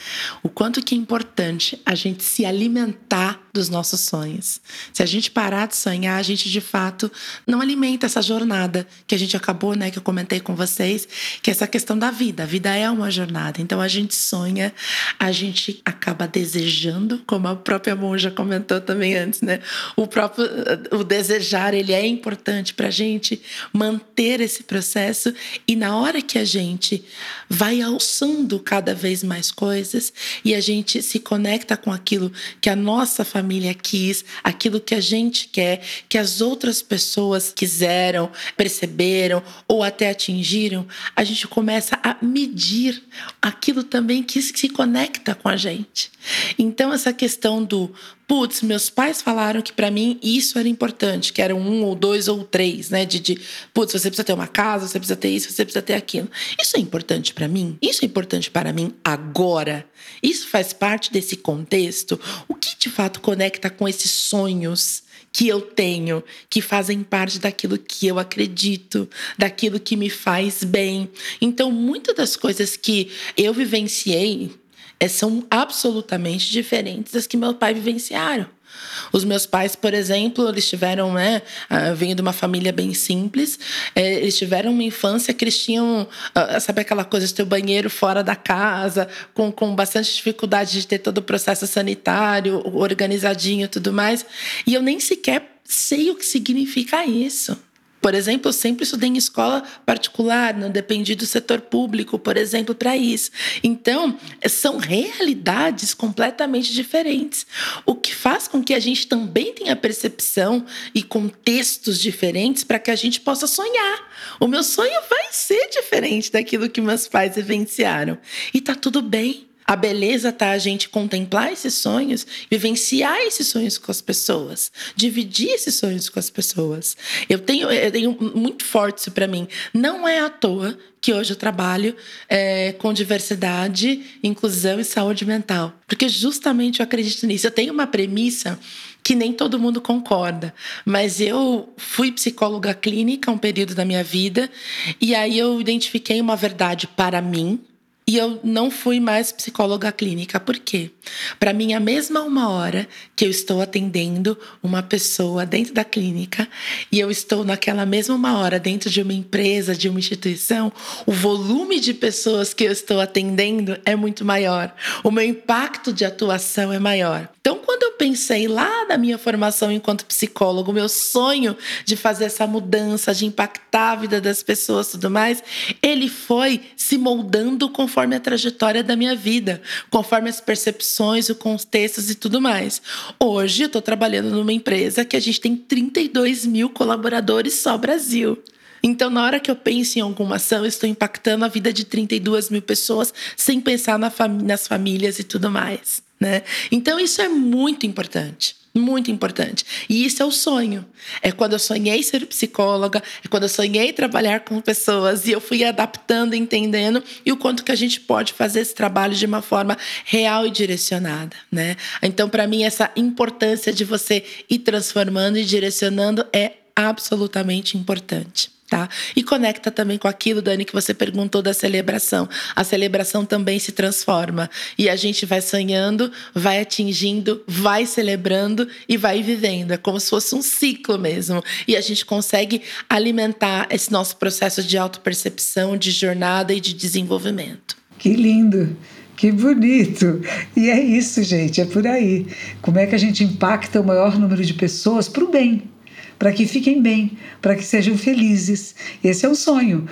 O quanto que é importante a gente se alimentar dos nossos sonhos. Se a gente parar de sonhar, a gente de fato não alimenta essa jornada que a gente acabou, né, que eu comentei com vocês, que é essa questão da vida. A vida é uma jornada. Então a gente sonha, a gente acaba desejando, como a própria monja comentou também antes, né? O próprio o desejar, ele é importante para a gente manter esse processo e na hora que a gente vai alçando cada vez mais coisas e a gente se conecta com aquilo que a nossa família quis, aquilo que a gente quer, que as outras pessoas quiseram, perceberam ou até atingiram, a gente começa a medir aquilo também que se conecta com a gente. Então essa questão do putz, meus pais falaram que para mim isso era importante, que era um ou dois ou três, né? De, de putz, você precisa ter uma casa, você precisa ter isso, você precisa ter aquilo. Isso é importante para mim? Isso é importante para mim agora? Isso faz parte desse contexto? O que de fato conecta com esses sonhos? que eu tenho, que fazem parte daquilo que eu acredito, daquilo que me faz bem. Então, muitas das coisas que eu vivenciei são absolutamente diferentes das que meu pai vivenciaram. Os meus pais, por exemplo, eles tiveram, né, uh, vindo de uma família bem simples, é, eles tiveram uma infância que eles tinham, uh, sabe aquela coisa de ter o banheiro fora da casa, com, com bastante dificuldade de ter todo o processo sanitário organizadinho e tudo mais. E eu nem sequer sei o que significa isso. Por exemplo, eu sempre estudei em escola particular, não dependi do setor público, por exemplo, para isso. Então, são realidades completamente diferentes. O que faz com que a gente também tenha percepção e contextos diferentes para que a gente possa sonhar. O meu sonho vai ser diferente daquilo que meus pais vivenciaram. E tá tudo bem. A beleza tá a gente contemplar esses sonhos, vivenciar esses sonhos com as pessoas, dividir esses sonhos com as pessoas. Eu tenho, eu tenho muito forte isso para mim. Não é à toa que hoje eu trabalho é, com diversidade, inclusão e saúde mental, porque justamente eu acredito nisso. Eu tenho uma premissa que nem todo mundo concorda, mas eu fui psicóloga clínica um período da minha vida e aí eu identifiquei uma verdade para mim e eu não fui mais psicóloga clínica. Por quê? Para mim, a mesma uma hora que eu estou atendendo uma pessoa dentro da clínica e eu estou naquela mesma uma hora dentro de uma empresa, de uma instituição, o volume de pessoas que eu estou atendendo é muito maior. O meu impacto de atuação é maior. Então, quando eu pensei lá na minha formação enquanto psicólogo, meu sonho de fazer essa mudança, de impactar a vida das pessoas tudo mais, ele foi se moldando conforme conforme a trajetória da minha vida, conforme as percepções, os contextos e tudo mais. Hoje eu estou trabalhando numa empresa que a gente tem 32 mil colaboradores só Brasil. Então, na hora que eu penso em alguma ação, estou impactando a vida de 32 mil pessoas sem pensar na fami nas famílias e tudo mais. Né? Então, isso é muito importante. Muito importante. E isso é o sonho. É quando eu sonhei ser psicóloga, é quando eu sonhei trabalhar com pessoas e eu fui adaptando, entendendo e o quanto que a gente pode fazer esse trabalho de uma forma real e direcionada, né? Então, para mim essa importância de você ir transformando e direcionando é absolutamente importante. Tá? E conecta também com aquilo, Dani, que você perguntou da celebração. A celebração também se transforma. E a gente vai sonhando, vai atingindo, vai celebrando e vai vivendo. É como se fosse um ciclo mesmo. E a gente consegue alimentar esse nosso processo de autopercepção, de jornada e de desenvolvimento. Que lindo! Que bonito! E é isso, gente, é por aí. Como é que a gente impacta o maior número de pessoas para o bem? Para que fiquem bem, para que sejam felizes. Esse é o sonho.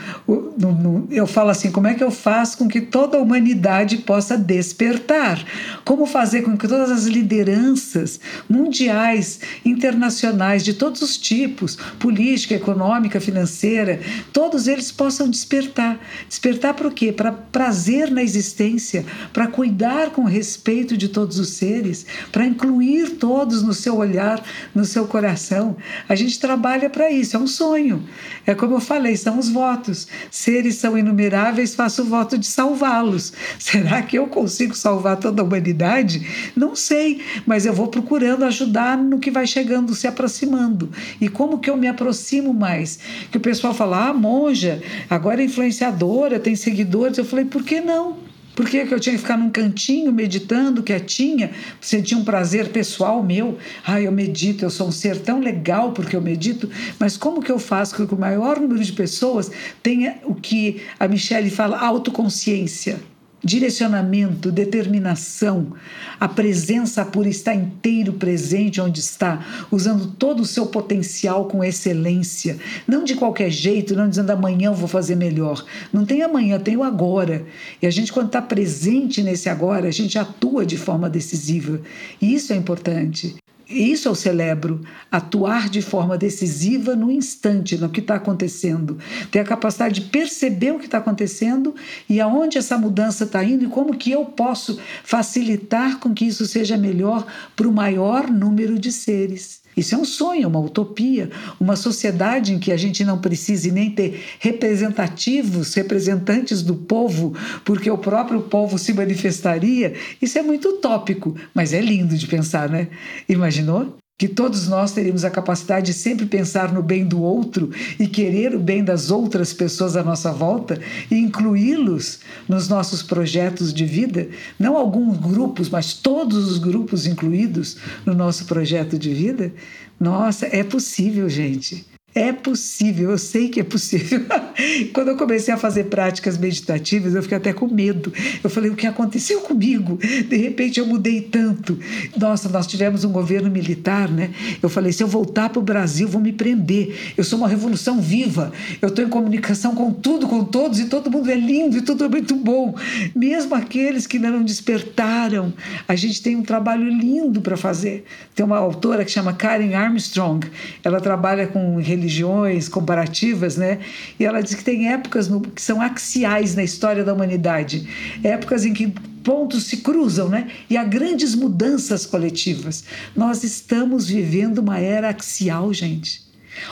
Eu falo assim: como é que eu faço com que toda a humanidade possa despertar? Como fazer com que todas as lideranças mundiais, internacionais, de todos os tipos política, econômica, financeira todos eles possam despertar. Despertar para o quê? Para prazer na existência, para cuidar com respeito de todos os seres, para incluir todos no seu olhar, no seu coração. A gente trabalha para isso, é um sonho. É como eu falei, são os votos. Seres são inumeráveis, faço o voto de salvá-los. Será que eu consigo salvar toda a humanidade? Não sei, mas eu vou procurando ajudar no que vai chegando, se aproximando. E como que eu me aproximo mais? Que o pessoal fala, ah, monja, agora é influenciadora, tem seguidores. Eu falei, por que não? Por que, que eu tinha que ficar num cantinho meditando, quietinha, sentir um prazer pessoal meu? Ah, eu medito, eu sou um ser tão legal porque eu medito, mas como que eu faço com que o maior número de pessoas tenha o que a Michelle fala, autoconsciência? Direcionamento, determinação, a presença por estar inteiro presente onde está, usando todo o seu potencial com excelência, não de qualquer jeito, não dizendo amanhã eu vou fazer melhor. Não tem amanhã, tem o agora. E a gente, quando está presente nesse agora, a gente atua de forma decisiva. E isso é importante. Isso eu celebro, atuar de forma decisiva no instante, no que está acontecendo. Ter a capacidade de perceber o que está acontecendo e aonde essa mudança está indo e como que eu posso facilitar com que isso seja melhor para o maior número de seres. Isso é um sonho, uma utopia, uma sociedade em que a gente não precise nem ter representativos, representantes do povo, porque o próprio povo se manifestaria. Isso é muito utópico, mas é lindo de pensar, né? Imaginou? Que todos nós teríamos a capacidade de sempre pensar no bem do outro e querer o bem das outras pessoas à nossa volta e incluí-los nos nossos projetos de vida, não alguns grupos, mas todos os grupos incluídos no nosso projeto de vida. Nossa, é possível, gente. É possível, eu sei que é possível. Quando eu comecei a fazer práticas meditativas, eu fiquei até com medo. Eu falei: o que aconteceu comigo? De repente eu mudei tanto. Nossa, nós tivemos um governo militar, né? Eu falei: se eu voltar para o Brasil, vão me prender. Eu sou uma revolução viva. Eu estou em comunicação com tudo, com todos, e todo mundo é lindo e tudo é muito bom. Mesmo aqueles que ainda não despertaram, a gente tem um trabalho lindo para fazer. Tem uma autora que chama Karen Armstrong. Ela trabalha com religião religiões comparativas, né? E ela diz que tem épocas no, que são axiais na história da humanidade, épocas em que pontos se cruzam, né? E há grandes mudanças coletivas. Nós estamos vivendo uma era axial, gente.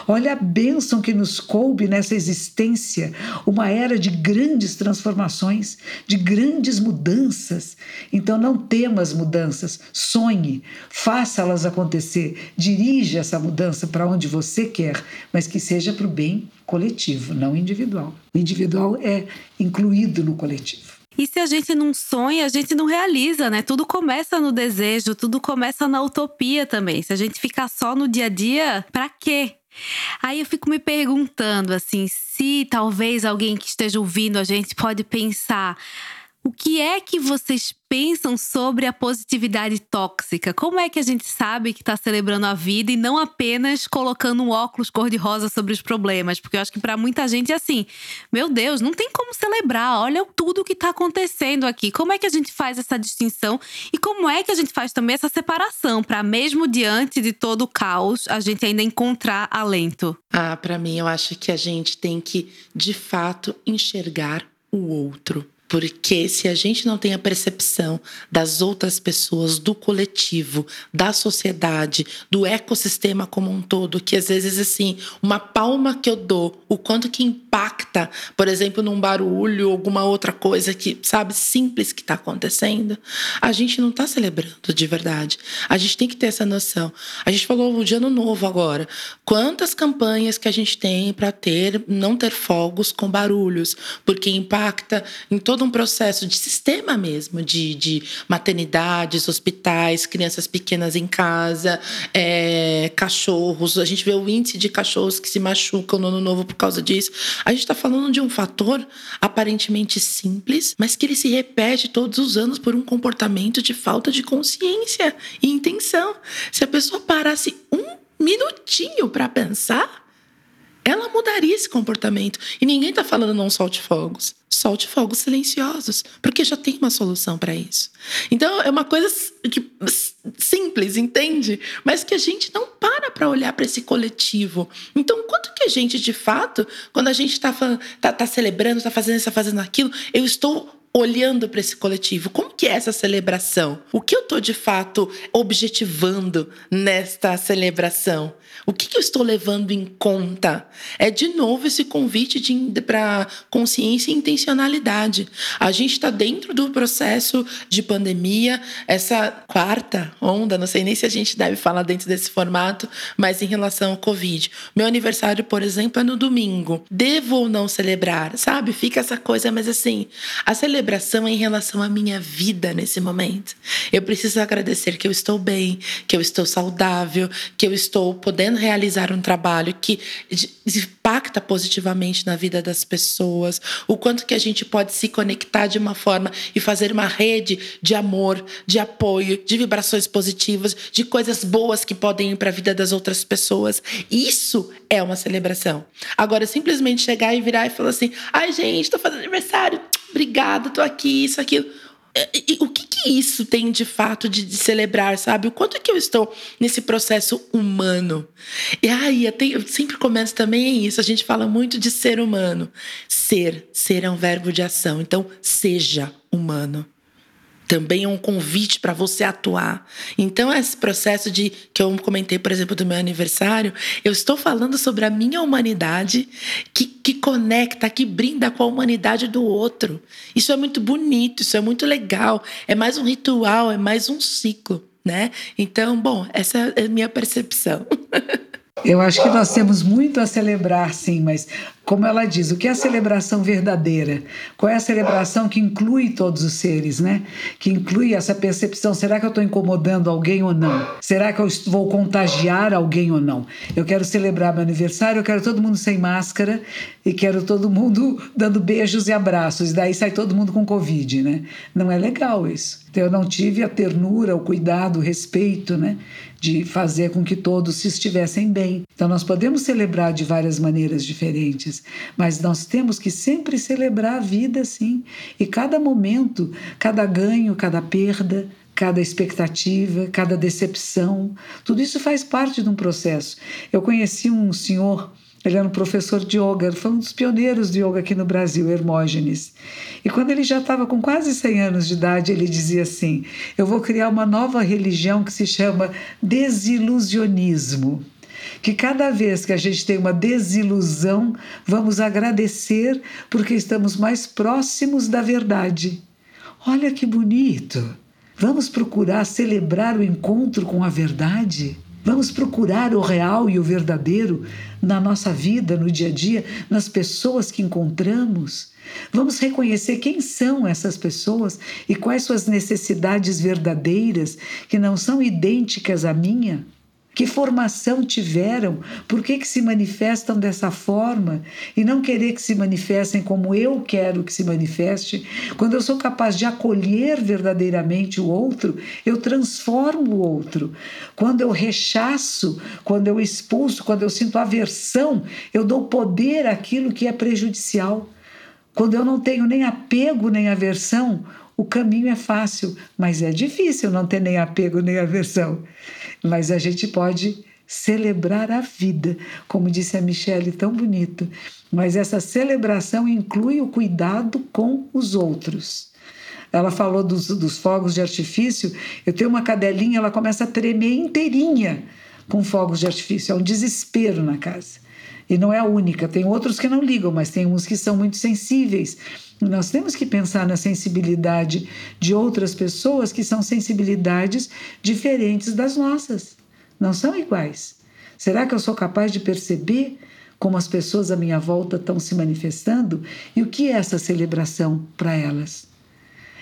Olha a bênção que nos coube nessa existência, uma era de grandes transformações, de grandes mudanças. Então não tema as mudanças, sonhe, faça-las acontecer, dirija essa mudança para onde você quer, mas que seja para o bem coletivo, não individual. O individual é incluído no coletivo. E se a gente não sonha, a gente não realiza, né? Tudo começa no desejo, tudo começa na utopia também. Se a gente ficar só no dia a dia, para quê? Aí eu fico me perguntando assim, se talvez alguém que esteja ouvindo a gente pode pensar, o que é que vocês pensam sobre a positividade tóxica? Como é que a gente sabe que está celebrando a vida e não apenas colocando um óculos cor-de-rosa sobre os problemas? Porque eu acho que para muita gente é assim: meu Deus, não tem como celebrar, olha tudo o que está acontecendo aqui. Como é que a gente faz essa distinção e como é que a gente faz também essa separação para, mesmo diante de todo o caos, a gente ainda encontrar alento? Ah, para mim, eu acho que a gente tem que, de fato, enxergar o outro porque se a gente não tem a percepção das outras pessoas, do coletivo, da sociedade, do ecossistema como um todo, que às vezes assim, uma palma que eu dou, o quanto que impacta por exemplo, num barulho, alguma outra coisa que, sabe, simples que está acontecendo, a gente não está celebrando de verdade. A gente tem que ter essa noção. A gente falou de ano novo agora. Quantas campanhas que a gente tem para ter, não ter fogos com barulhos, porque impacta em todo um processo de sistema mesmo, de, de maternidades, hospitais, crianças pequenas em casa, é, cachorros. A gente vê o índice de cachorros que se machucam no ano novo por causa disso. A gente está falando de um fator aparentemente simples, mas que ele se repete todos os anos por um comportamento de falta de consciência e intenção. Se a pessoa parasse um minutinho para pensar, ela mudaria esse comportamento. E ninguém está falando não solte fogos. Solte fogos silenciosos, porque já tem uma solução para isso. Então é uma coisa que, simples, entende? Mas que a gente não para para olhar para esse coletivo. Então, quanto que a gente, de fato, quando a gente está tá, tá celebrando, está fazendo isso, está fazendo aquilo, eu estou olhando para esse coletivo. Como que é essa celebração? O que eu estou de fato objetivando nesta celebração? O que, que eu estou levando em conta? É de novo esse convite para consciência e intencionalidade. A gente está dentro do processo de pandemia, essa quarta onda, não sei nem se a gente deve falar dentro desse formato, mas em relação ao Covid. Meu aniversário, por exemplo, é no domingo. Devo ou não celebrar? Sabe? Fica essa coisa, mas assim, a celebração celebração em relação à minha vida nesse momento. Eu preciso agradecer que eu estou bem, que eu estou saudável, que eu estou podendo realizar um trabalho que impacta positivamente na vida das pessoas, o quanto que a gente pode se conectar de uma forma e fazer uma rede de amor, de apoio, de vibrações positivas, de coisas boas que podem ir para a vida das outras pessoas. Isso é uma celebração. Agora, simplesmente chegar e virar e falar assim: ai, gente, estou fazendo aniversário obrigada, tô aqui, isso, aquilo. E, o que, que, isso tem de fato de, de, celebrar, sabe? O quanto é que eu estou nesse processo humano? E aí, eu, eu sempre começo também isso. A gente fala muito de ser humano. Ser, ser é um verbo de ação. Então, seja humano também é um convite para você atuar. Então, esse processo de que eu comentei, por exemplo, do meu aniversário, eu estou falando sobre a minha humanidade que, que conecta, que brinda com a humanidade do outro. Isso é muito bonito, isso é muito legal. É mais um ritual, é mais um ciclo, né? Então, bom, essa é a minha percepção. Eu acho que nós temos muito a celebrar, sim, mas como ela diz, o que é a celebração verdadeira? Qual é a celebração que inclui todos os seres, né? Que inclui essa percepção: será que eu estou incomodando alguém ou não? Será que eu vou contagiar alguém ou não? Eu quero celebrar meu aniversário, eu quero todo mundo sem máscara e quero todo mundo dando beijos e abraços, e daí sai todo mundo com Covid, né? Não é legal isso. Então, eu não tive a ternura, o cuidado, o respeito, né? De fazer com que todos se estivessem bem. Então, nós podemos celebrar de várias maneiras diferentes mas nós temos que sempre celebrar a vida, sim. E cada momento, cada ganho, cada perda, cada expectativa, cada decepção, tudo isso faz parte de um processo. Eu conheci um senhor, ele era um professor de yoga, foi um dos pioneiros de yoga aqui no Brasil, Hermógenes. E quando ele já estava com quase 100 anos de idade, ele dizia assim: Eu vou criar uma nova religião que se chama desilusionismo que cada vez que a gente tem uma desilusão, vamos agradecer porque estamos mais próximos da verdade. Olha que bonito! Vamos procurar celebrar o encontro com a verdade? Vamos procurar o real e o verdadeiro na nossa vida, no dia a dia, nas pessoas que encontramos. Vamos reconhecer quem são essas pessoas e quais suas necessidades verdadeiras que não são idênticas à minha. Que formação tiveram? Por que, que se manifestam dessa forma? E não querer que se manifestem como eu quero que se manifeste. Quando eu sou capaz de acolher verdadeiramente o outro, eu transformo o outro. Quando eu rechaço, quando eu expulso, quando eu sinto aversão, eu dou poder àquilo que é prejudicial. Quando eu não tenho nem apego nem aversão, o caminho é fácil, mas é difícil não ter nem apego nem aversão mas a gente pode celebrar a vida, como disse a Michelle tão bonito. Mas essa celebração inclui o cuidado com os outros. Ela falou dos, dos fogos de artifício. Eu tenho uma cadelinha, ela começa a tremer inteirinha com fogos de artifício. É um desespero na casa. E não é a única, tem outros que não ligam, mas tem uns que são muito sensíveis. Nós temos que pensar na sensibilidade de outras pessoas que são sensibilidades diferentes das nossas, não são iguais. Será que eu sou capaz de perceber como as pessoas à minha volta estão se manifestando e o que é essa celebração para elas?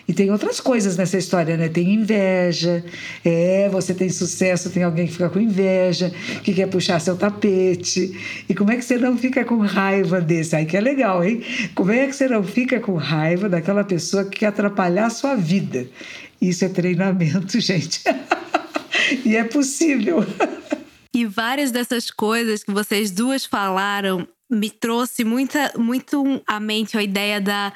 E tem outras coisas nessa história, né? Tem inveja, é, você tem sucesso, tem alguém que fica com inveja, que quer puxar seu tapete. E como é que você não fica com raiva desse? Aí que é legal, hein? Como é que você não fica com raiva daquela pessoa que quer atrapalhar a sua vida? Isso é treinamento, gente. e é possível. E várias dessas coisas que vocês duas falaram me trouxe muita, muito à mente a ideia da,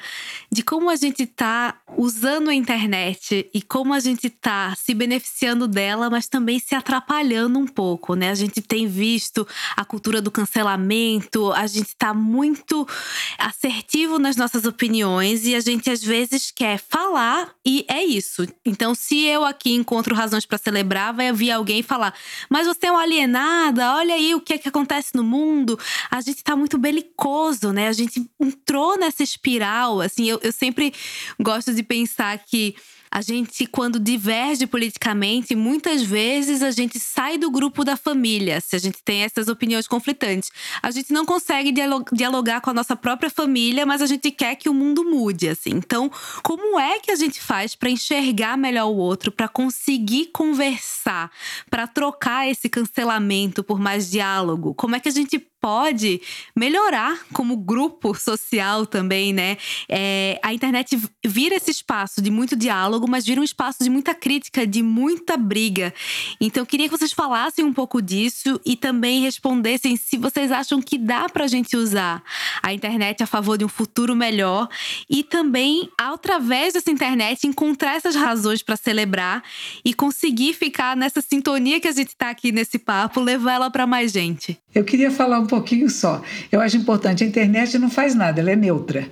de como a gente está usando a internet e como a gente está se beneficiando dela, mas também se atrapalhando um pouco, né? A gente tem visto a cultura do cancelamento, a gente está muito assertivo nas nossas opiniões e a gente às vezes quer falar e é isso. Então, se eu aqui encontro razões para celebrar, vai vir alguém falar: "Mas você é uma alienada, olha aí o que é que acontece no mundo". A gente está muito belicoso, né? A gente entrou nessa espiral. Assim, eu, eu sempre gosto de pensar que a gente, quando diverge politicamente, muitas vezes a gente sai do grupo da família, se a gente tem essas opiniões conflitantes. A gente não consegue dialogar com a nossa própria família, mas a gente quer que o mundo mude, assim. Então, como é que a gente faz para enxergar melhor o outro, para conseguir conversar, para trocar esse cancelamento por mais diálogo? Como é que a gente pode melhorar como grupo social também, né? É, a internet vira esse espaço de muito diálogo, mas vira um espaço de muita crítica, de muita briga. Então, eu queria que vocês falassem um pouco disso e também respondessem se vocês acham que dá para a gente usar a internet a favor de um futuro melhor e também, através dessa internet, encontrar essas razões para celebrar e conseguir ficar nessa sintonia que a gente está aqui nesse papo, levar ela para mais gente. Eu queria falar um pouquinho só. Eu acho importante, a internet não faz nada, ela é neutra.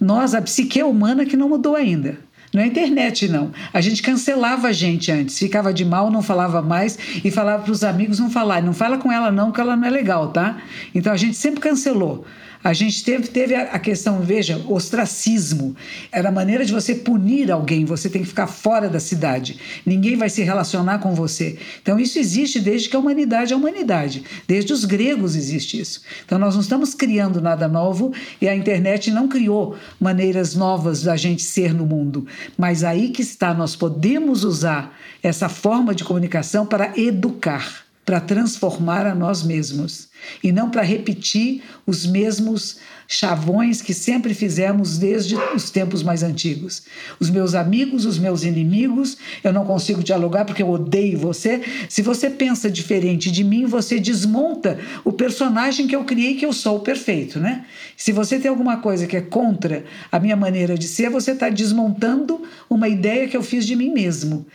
Nós, a psique humana que não mudou ainda. Não é internet, não. A gente cancelava a gente antes, ficava de mal, não falava mais e falava para os amigos não falar. Não fala com ela, não, que ela não é legal, tá? Então a gente sempre cancelou. A gente teve, teve a questão, veja, ostracismo. Era a maneira de você punir alguém, você tem que ficar fora da cidade. Ninguém vai se relacionar com você. Então, isso existe desde que a humanidade é a humanidade. Desde os gregos existe isso. Então, nós não estamos criando nada novo e a internet não criou maneiras novas da gente ser no mundo. Mas aí que está, nós podemos usar essa forma de comunicação para educar para transformar a nós mesmos e não para repetir os mesmos chavões que sempre fizemos desde os tempos mais antigos. Os meus amigos, os meus inimigos, eu não consigo dialogar porque eu odeio você. Se você pensa diferente de mim, você desmonta o personagem que eu criei que eu sou perfeito, né? Se você tem alguma coisa que é contra a minha maneira de ser, você está desmontando uma ideia que eu fiz de mim mesmo.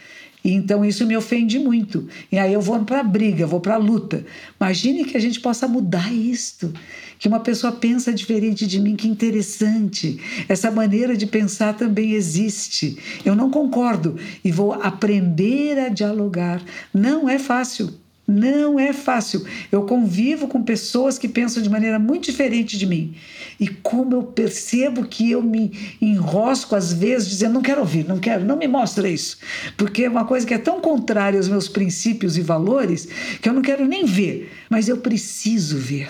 E então isso me ofende muito. E aí eu vou para a briga, vou para a luta. Imagine que a gente possa mudar isto. Que uma pessoa pensa diferente de mim, que interessante. Essa maneira de pensar também existe. Eu não concordo e vou aprender a dialogar. Não é fácil. Não é fácil. Eu convivo com pessoas que pensam de maneira muito diferente de mim. E como eu percebo que eu me enrosco às vezes dizendo não quero ouvir, não quero, não me mostra isso. Porque é uma coisa que é tão contrária aos meus princípios e valores que eu não quero nem ver, mas eu preciso ver.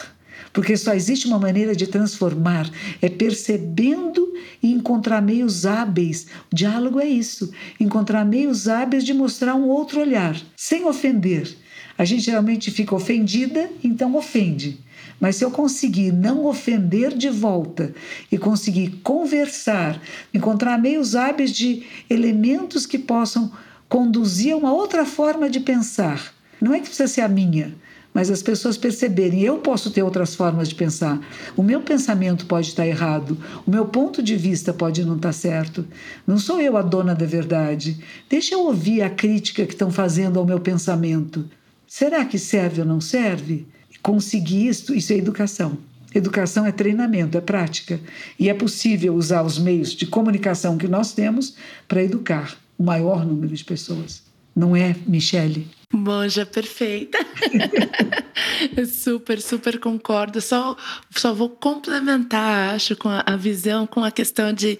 Porque só existe uma maneira de transformar, é percebendo e encontrar meios hábeis. O diálogo é isso, encontrar meios hábeis de mostrar um outro olhar, sem ofender a gente geralmente fica ofendida, então ofende. Mas se eu conseguir não ofender de volta e conseguir conversar, encontrar meios hábeis de elementos que possam conduzir a uma outra forma de pensar, não é que precisa ser a minha, mas as pessoas perceberem, eu posso ter outras formas de pensar. O meu pensamento pode estar errado, o meu ponto de vista pode não estar certo. Não sou eu a dona da verdade. Deixa eu ouvir a crítica que estão fazendo ao meu pensamento. Será que serve ou não serve? Conseguir isso, isso é educação. Educação é treinamento, é prática. E é possível usar os meios de comunicação que nós temos para educar o maior número de pessoas. Não é, Michele? Monja perfeita. super, super concordo. Só, só vou complementar, acho, com a, a visão, com a questão de.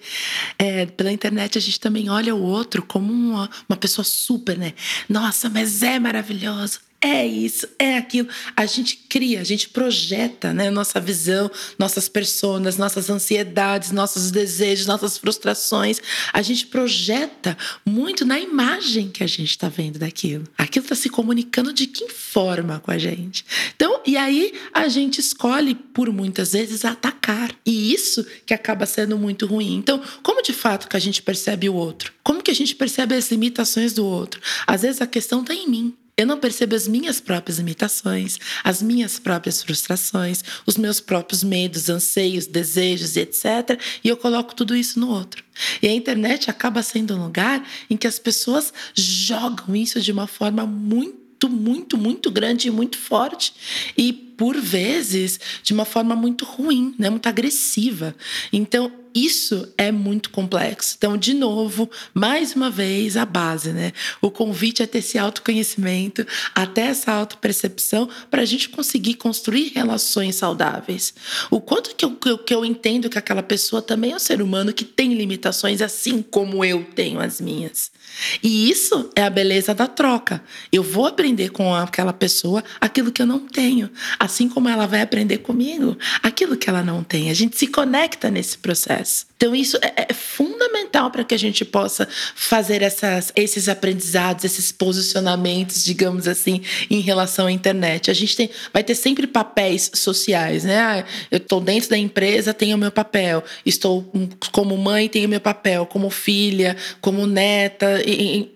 É, pela internet a gente também olha o outro como uma, uma pessoa super, né? Nossa, mas é maravilhoso é isso, é aquilo. A gente cria, a gente projeta né, nossa visão, nossas personas, nossas ansiedades, nossos desejos, nossas frustrações. A gente projeta muito na imagem que a gente está vendo daquilo. Aquilo está se comunicando de que forma com a gente. Então, e aí a gente escolhe, por muitas vezes, atacar. E isso que acaba sendo muito ruim. Então, como de fato que a gente percebe o outro? Como que a gente percebe as limitações do outro? Às vezes a questão está em mim. Eu não percebo as minhas próprias limitações, as minhas próprias frustrações, os meus próprios medos, anseios, desejos etc. E eu coloco tudo isso no outro. E a internet acaba sendo um lugar em que as pessoas jogam isso de uma forma muito, muito, muito grande e muito forte. E por vezes de uma forma muito ruim, né? muito agressiva. Então, isso é muito complexo. Então, de novo, mais uma vez, a base, né? O convite é ter esse autoconhecimento, até essa autopercepção, para a gente conseguir construir relações saudáveis. O quanto que eu, que, eu, que eu entendo que aquela pessoa também é um ser humano que tem limitações, assim como eu tenho as minhas. E isso é a beleza da troca. Eu vou aprender com aquela pessoa aquilo que eu não tenho, assim como ela vai aprender comigo aquilo que ela não tem. A gente se conecta nesse processo. Então, isso é, é fundamental para que a gente possa fazer essas, esses aprendizados, esses posicionamentos, digamos assim, em relação à internet. A gente tem, vai ter sempre papéis sociais, né? Ah, eu estou dentro da empresa, tenho o meu papel. Estou como mãe, tenho o meu papel. Como filha, como neta,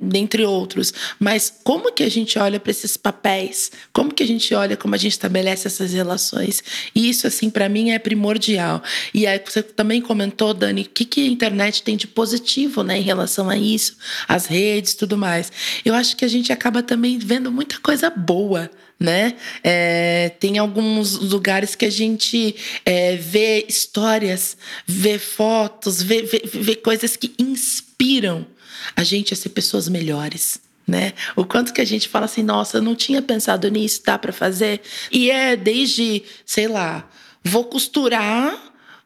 dentre outros. Mas como que a gente olha para esses papéis? Como que a gente olha como a gente estabelece essas relações? E isso, assim, para mim é primordial. E aí você também comentou, Dani, o que, que a internet tem de positivo, né, em relação a isso, as redes, tudo mais. Eu acho que a gente acaba também vendo muita coisa boa né? É, tem alguns lugares que a gente é, vê histórias, vê fotos, vê, vê, vê coisas que inspiram a gente a ser pessoas melhores. Né? O quanto que a gente fala assim, nossa, eu não tinha pensado nisso, dá para fazer? E é desde, sei lá, vou costurar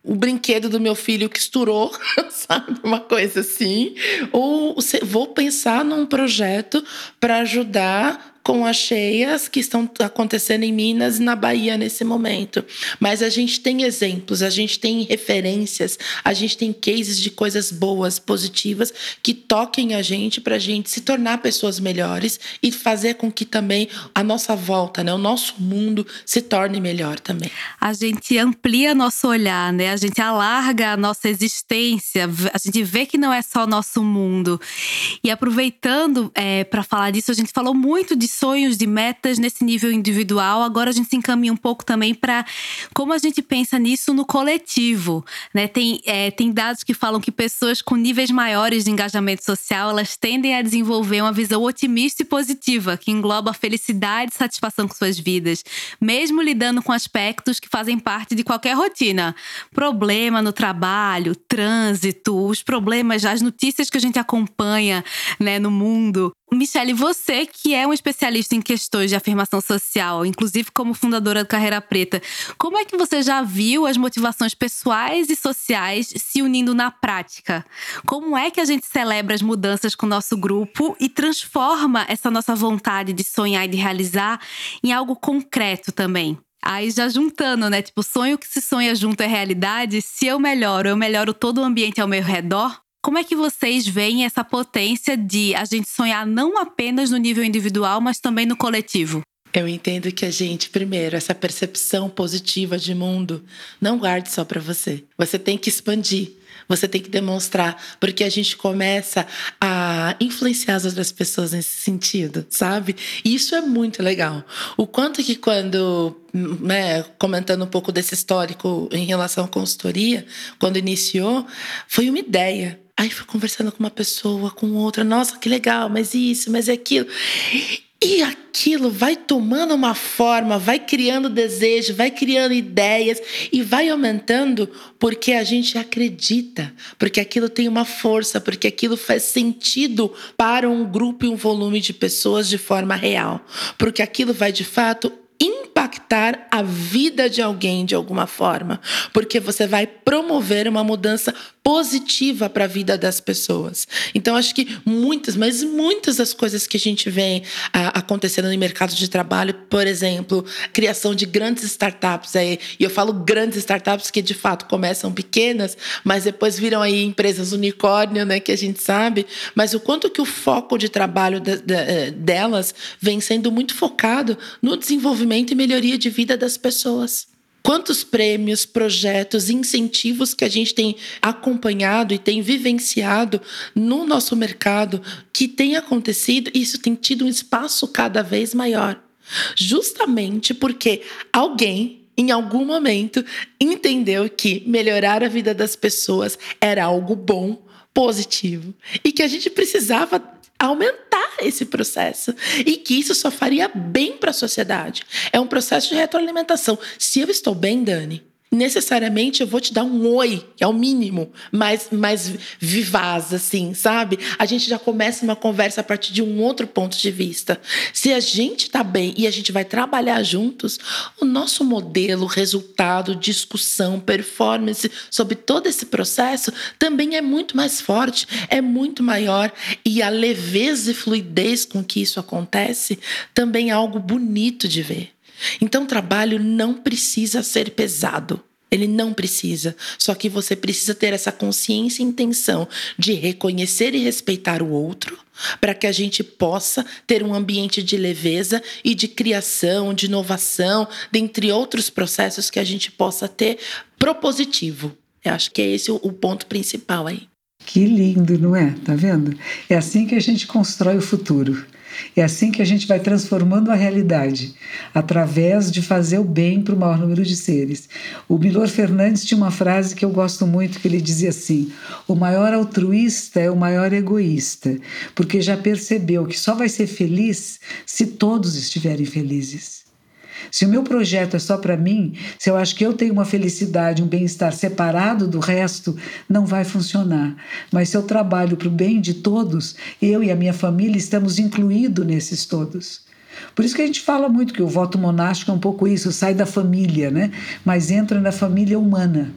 o brinquedo do meu filho que estourou, sabe? Uma coisa assim. Ou vou pensar num projeto para ajudar com as cheias que estão acontecendo em Minas e na Bahia nesse momento. Mas a gente tem exemplos, a gente tem referências, a gente tem cases de coisas boas, positivas, que toquem a gente para a gente se tornar pessoas melhores e fazer com que também a nossa volta, né, o nosso mundo se torne melhor também. A gente amplia nosso olhar, né? A gente alarga a nossa existência, a gente vê que não é só nosso mundo. E aproveitando é, para falar disso, a gente falou muito de sonhos, de metas nesse nível individual. Agora a gente se encaminha um pouco também para como a gente pensa nisso no coletivo. Né? Tem, é, tem dados que falam que pessoas com níveis maiores de engajamento social elas tendem a desenvolver uma visão otimista e positiva, que engloba felicidade e satisfação com suas vidas, mesmo lidando com aspectos que fazem parte de qualquer rotina. Problema no trabalho, trânsito, os problemas, as notícias que a gente acompanha né, no mundo. Michelle, você que é um especialista em questões de afirmação social, inclusive como fundadora do Carreira Preta, como é que você já viu as motivações pessoais e sociais se unindo na prática? Como é que a gente celebra as mudanças com o nosso grupo e transforma essa nossa vontade de sonhar e de realizar em algo concreto também? Aí já juntando, né? Tipo, sonho que se sonha junto é realidade. Se eu melhoro, eu melhoro todo o ambiente ao meu redor. Como é que vocês veem essa potência de a gente sonhar não apenas no nível individual, mas também no coletivo? Eu entendo que a gente, primeiro, essa percepção positiva de mundo, não guarde só para você. Você tem que expandir. Você tem que demonstrar, porque a gente começa a influenciar as outras pessoas nesse sentido, sabe? E isso é muito legal. O quanto que quando, né, comentando um pouco desse histórico em relação à consultoria, quando iniciou, foi uma ideia. Aí fui conversando com uma pessoa, com outra, nossa, que legal, mas isso, mas aquilo. E aquilo vai tomando uma forma, vai criando desejo, vai criando ideias e vai aumentando porque a gente acredita, porque aquilo tem uma força, porque aquilo faz sentido para um grupo e um volume de pessoas de forma real, porque aquilo vai de fato impactar a vida de alguém de alguma forma, porque você vai promover uma mudança positiva para a vida das pessoas. Então, acho que muitas, mas muitas das coisas que a gente vê acontecendo no mercado de trabalho, por exemplo, criação de grandes startups, aí, e eu falo grandes startups que de fato começam pequenas, mas depois viram aí empresas unicórnio, né, que a gente sabe, mas o quanto que o foco de trabalho de, de, eh, delas vem sendo muito focado no desenvolvimento e melhoria de vida das pessoas. Quantos prêmios, projetos, incentivos que a gente tem acompanhado e tem vivenciado no nosso mercado que tem acontecido, isso tem tido um espaço cada vez maior. Justamente porque alguém em algum momento entendeu que melhorar a vida das pessoas era algo bom, positivo e que a gente precisava aumentar esse processo e que isso só faria bem para a sociedade. É um processo de retroalimentação. Se eu estou bem, Dani, necessariamente eu vou te dar um oi, que é o mínimo, mais, mais vivaz, assim, sabe? A gente já começa uma conversa a partir de um outro ponto de vista. Se a gente tá bem e a gente vai trabalhar juntos, o nosso modelo, resultado, discussão, performance sobre todo esse processo também é muito mais forte, é muito maior. E a leveza e fluidez com que isso acontece também é algo bonito de ver. Então, trabalho não precisa ser pesado. Ele não precisa. Só que você precisa ter essa consciência e intenção de reconhecer e respeitar o outro, para que a gente possa ter um ambiente de leveza e de criação, de inovação, dentre outros processos que a gente possa ter propositivo. Eu acho que é esse o ponto principal aí. Que lindo, não é? Tá vendo? É assim que a gente constrói o futuro. É assim que a gente vai transformando a realidade, através de fazer o bem para o maior número de seres. O Milor Fernandes tinha uma frase que eu gosto muito, que ele dizia assim: o maior altruísta é o maior egoísta, porque já percebeu que só vai ser feliz se todos estiverem felizes. Se o meu projeto é só para mim, se eu acho que eu tenho uma felicidade, um bem-estar separado do resto, não vai funcionar. Mas se eu trabalho para o bem de todos, eu e a minha família estamos incluídos nesses todos. Por isso que a gente fala muito que o voto monástico é um pouco isso, sai da família, né? Mas entra na família humana.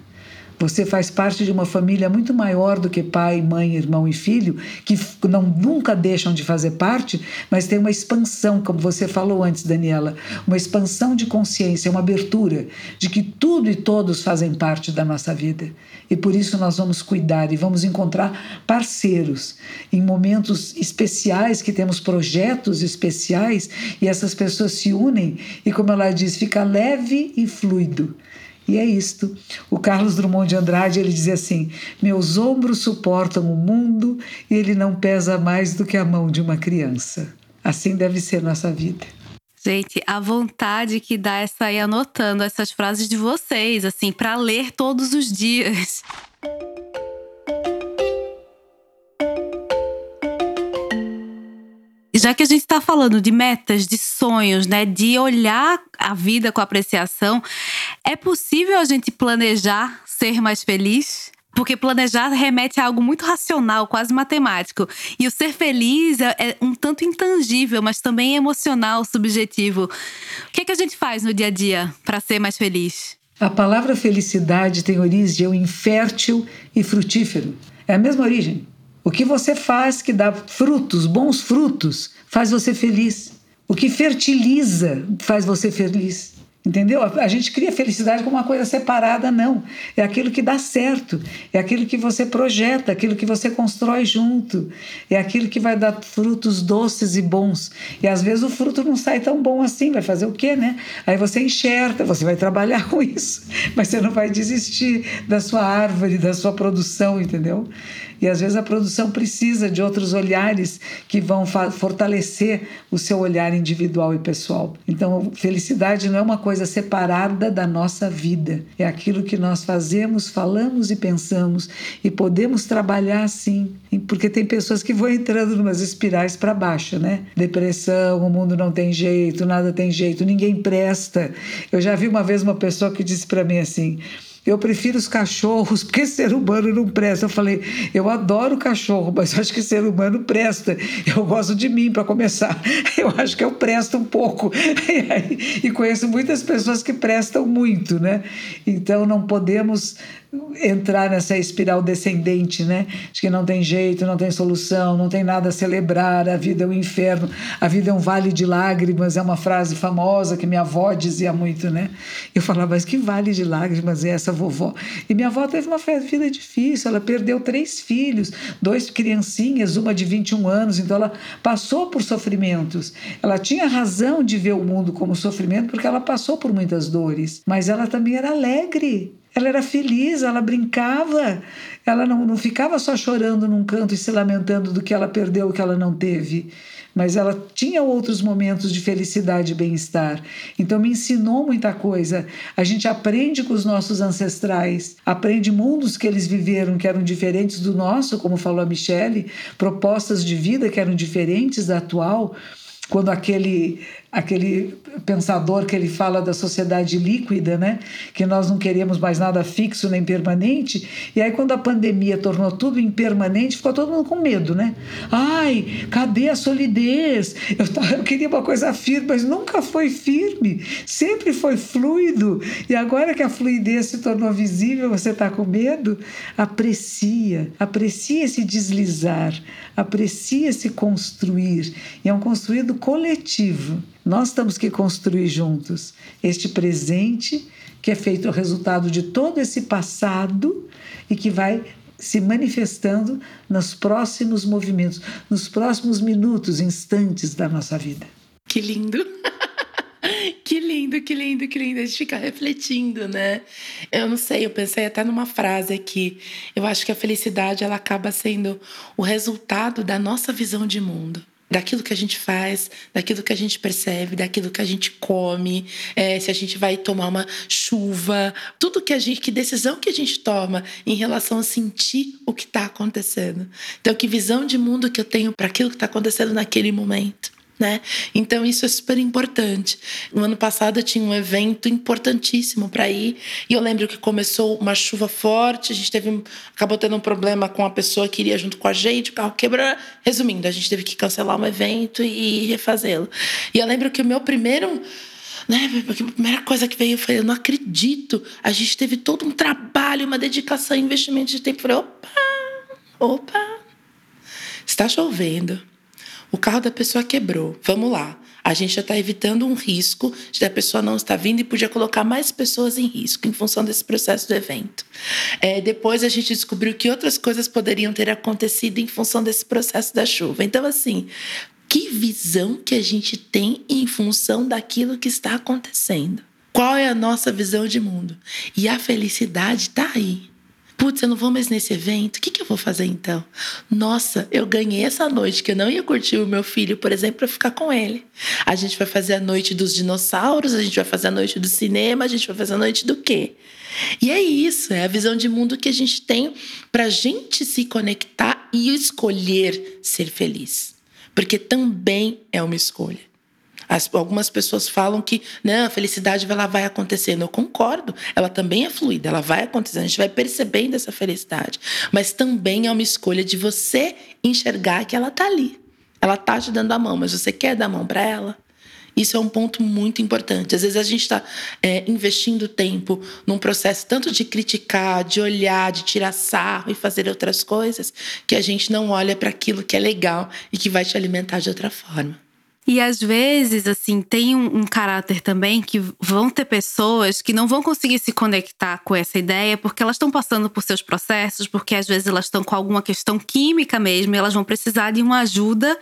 Você faz parte de uma família muito maior do que pai, mãe, irmão e filho, que não, nunca deixam de fazer parte, mas tem uma expansão, como você falou antes, Daniela, uma expansão de consciência, uma abertura de que tudo e todos fazem parte da nossa vida. E por isso nós vamos cuidar e vamos encontrar parceiros em momentos especiais que temos projetos especiais e essas pessoas se unem e, como ela diz, fica leve e fluido. E é isto. O Carlos Drummond de Andrade ele dizia assim: Meus ombros suportam o mundo e ele não pesa mais do que a mão de uma criança. Assim deve ser nossa vida. Gente, a vontade que dá é sair anotando essas frases de vocês, assim, para ler todos os dias. Já que a gente está falando de metas, de sonhos, né, de olhar a vida com apreciação, é possível a gente planejar ser mais feliz? Porque planejar remete a algo muito racional, quase matemático. E o ser feliz é, é um tanto intangível, mas também emocional, subjetivo. O que, é que a gente faz no dia a dia para ser mais feliz? A palavra felicidade tem origem infértil e frutífero. É a mesma origem. O que você faz que dá frutos, bons frutos, faz você feliz. O que fertiliza faz você feliz. Entendeu? A gente cria felicidade como uma coisa separada, não. É aquilo que dá certo, é aquilo que você projeta, aquilo que você constrói junto, é aquilo que vai dar frutos doces e bons. E às vezes o fruto não sai tão bom assim, vai fazer o quê, né? Aí você enxerta, você vai trabalhar com isso, mas você não vai desistir da sua árvore, da sua produção, entendeu? E às vezes a produção precisa de outros olhares que vão fortalecer o seu olhar individual e pessoal. Então, felicidade não é uma coisa separada da nossa vida. É aquilo que nós fazemos, falamos e pensamos e podemos trabalhar assim, porque tem pessoas que vão entrando numas espirais para baixo, né? Depressão, o mundo não tem jeito, nada tem jeito, ninguém presta. Eu já vi uma vez uma pessoa que disse para mim assim: eu prefiro os cachorros, porque ser humano não presta. Eu falei, eu adoro cachorro, mas acho que ser humano presta. Eu gosto de mim, para começar. Eu acho que eu presto um pouco. E, conheço muitas pessoas que prestam muito, né? Então não podemos entrar nessa espiral descendente, né? De que não tem jeito, não tem solução, não tem nada a celebrar, a vida é um inferno, a vida é um vale de lágrimas, é uma frase famosa que minha avó dizia muito, né? Eu falava, mas que vale de lágrimas é essa vovó? E minha avó teve uma vida difícil, ela perdeu três filhos, dois criancinhas, uma de 21 anos, então ela passou por sofrimentos. Ela tinha razão de ver o mundo como sofrimento porque ela passou por muitas dores, mas ela também era alegre. Ela era feliz, ela brincava, ela não, não ficava só chorando num canto e se lamentando do que ela perdeu, o que ela não teve mas ela tinha outros momentos de felicidade e bem-estar. Então me ensinou muita coisa. A gente aprende com os nossos ancestrais, aprende mundos que eles viveram que eram diferentes do nosso, como falou a Michele, propostas de vida que eram diferentes da atual. Quando aquele aquele pensador que ele fala da sociedade líquida, né? Que nós não queremos mais nada fixo nem permanente. E aí quando a pandemia tornou tudo impermanente, ficou todo mundo com medo, né? Ai, cadê a solidez? Eu, eu queria uma coisa firme, mas nunca foi firme. Sempre foi fluido. E agora que a fluidez se tornou visível, você está com medo? Aprecia, aprecia se deslizar, aprecia se construir. E é um construído coletivo. Nós temos que construir juntos este presente que é feito o resultado de todo esse passado e que vai se manifestando nos próximos movimentos, nos próximos minutos, instantes da nossa vida. Que lindo! Que lindo, que lindo, que lindo. A gente fica refletindo, né? Eu não sei, eu pensei até numa frase aqui. Eu acho que a felicidade ela acaba sendo o resultado da nossa visão de mundo daquilo que a gente faz, daquilo que a gente percebe, daquilo que a gente come, é, se a gente vai tomar uma chuva, tudo que a gente, que decisão que a gente toma em relação a sentir o que está acontecendo. Então, que visão de mundo que eu tenho para aquilo que está acontecendo naquele momento né? Então isso é super importante. No ano passado eu tinha um evento importantíssimo para ir e eu lembro que começou uma chuva forte, a gente teve acabou tendo um problema com a pessoa que iria junto com a gente, o carro quebrou. Resumindo, a gente teve que cancelar um evento e refazê-lo. E eu lembro que o meu primeiro né? A primeira coisa que veio, falei, eu não acredito. A gente teve todo um trabalho, uma dedicação, investimento de tempo. Eu falei, opa, opa, está chovendo o carro da pessoa quebrou. Vamos lá. A gente já está evitando um risco de a pessoa não estar vindo e podia colocar mais pessoas em risco em função desse processo do evento. É, depois a gente descobriu que outras coisas poderiam ter acontecido em função desse processo da chuva. Então, assim, que visão que a gente tem em função daquilo que está acontecendo? Qual é a nossa visão de mundo? E a felicidade está aí. Putz, eu não vou mais nesse evento, o que, que eu vou fazer então? Nossa, eu ganhei essa noite que eu não ia curtir o meu filho, por exemplo, para ficar com ele. A gente vai fazer a noite dos dinossauros, a gente vai fazer a noite do cinema, a gente vai fazer a noite do quê? E é isso, é a visão de mundo que a gente tem para gente se conectar e escolher ser feliz. Porque também é uma escolha. As, algumas pessoas falam que não, a felicidade ela vai acontecendo. Eu concordo, ela também é fluida, ela vai acontecendo, a gente vai percebendo essa felicidade. Mas também é uma escolha de você enxergar que ela está ali. Ela está te dando a mão, mas você quer dar a mão para ela? Isso é um ponto muito importante. Às vezes a gente está é, investindo tempo num processo tanto de criticar, de olhar, de tirar sarro e fazer outras coisas, que a gente não olha para aquilo que é legal e que vai te alimentar de outra forma. E às vezes, assim, tem um, um, caráter também que vão ter pessoas que não vão conseguir se conectar com essa ideia porque elas estão passando por seus processos, porque às vezes elas estão com alguma questão química mesmo e elas vão precisar de uma ajuda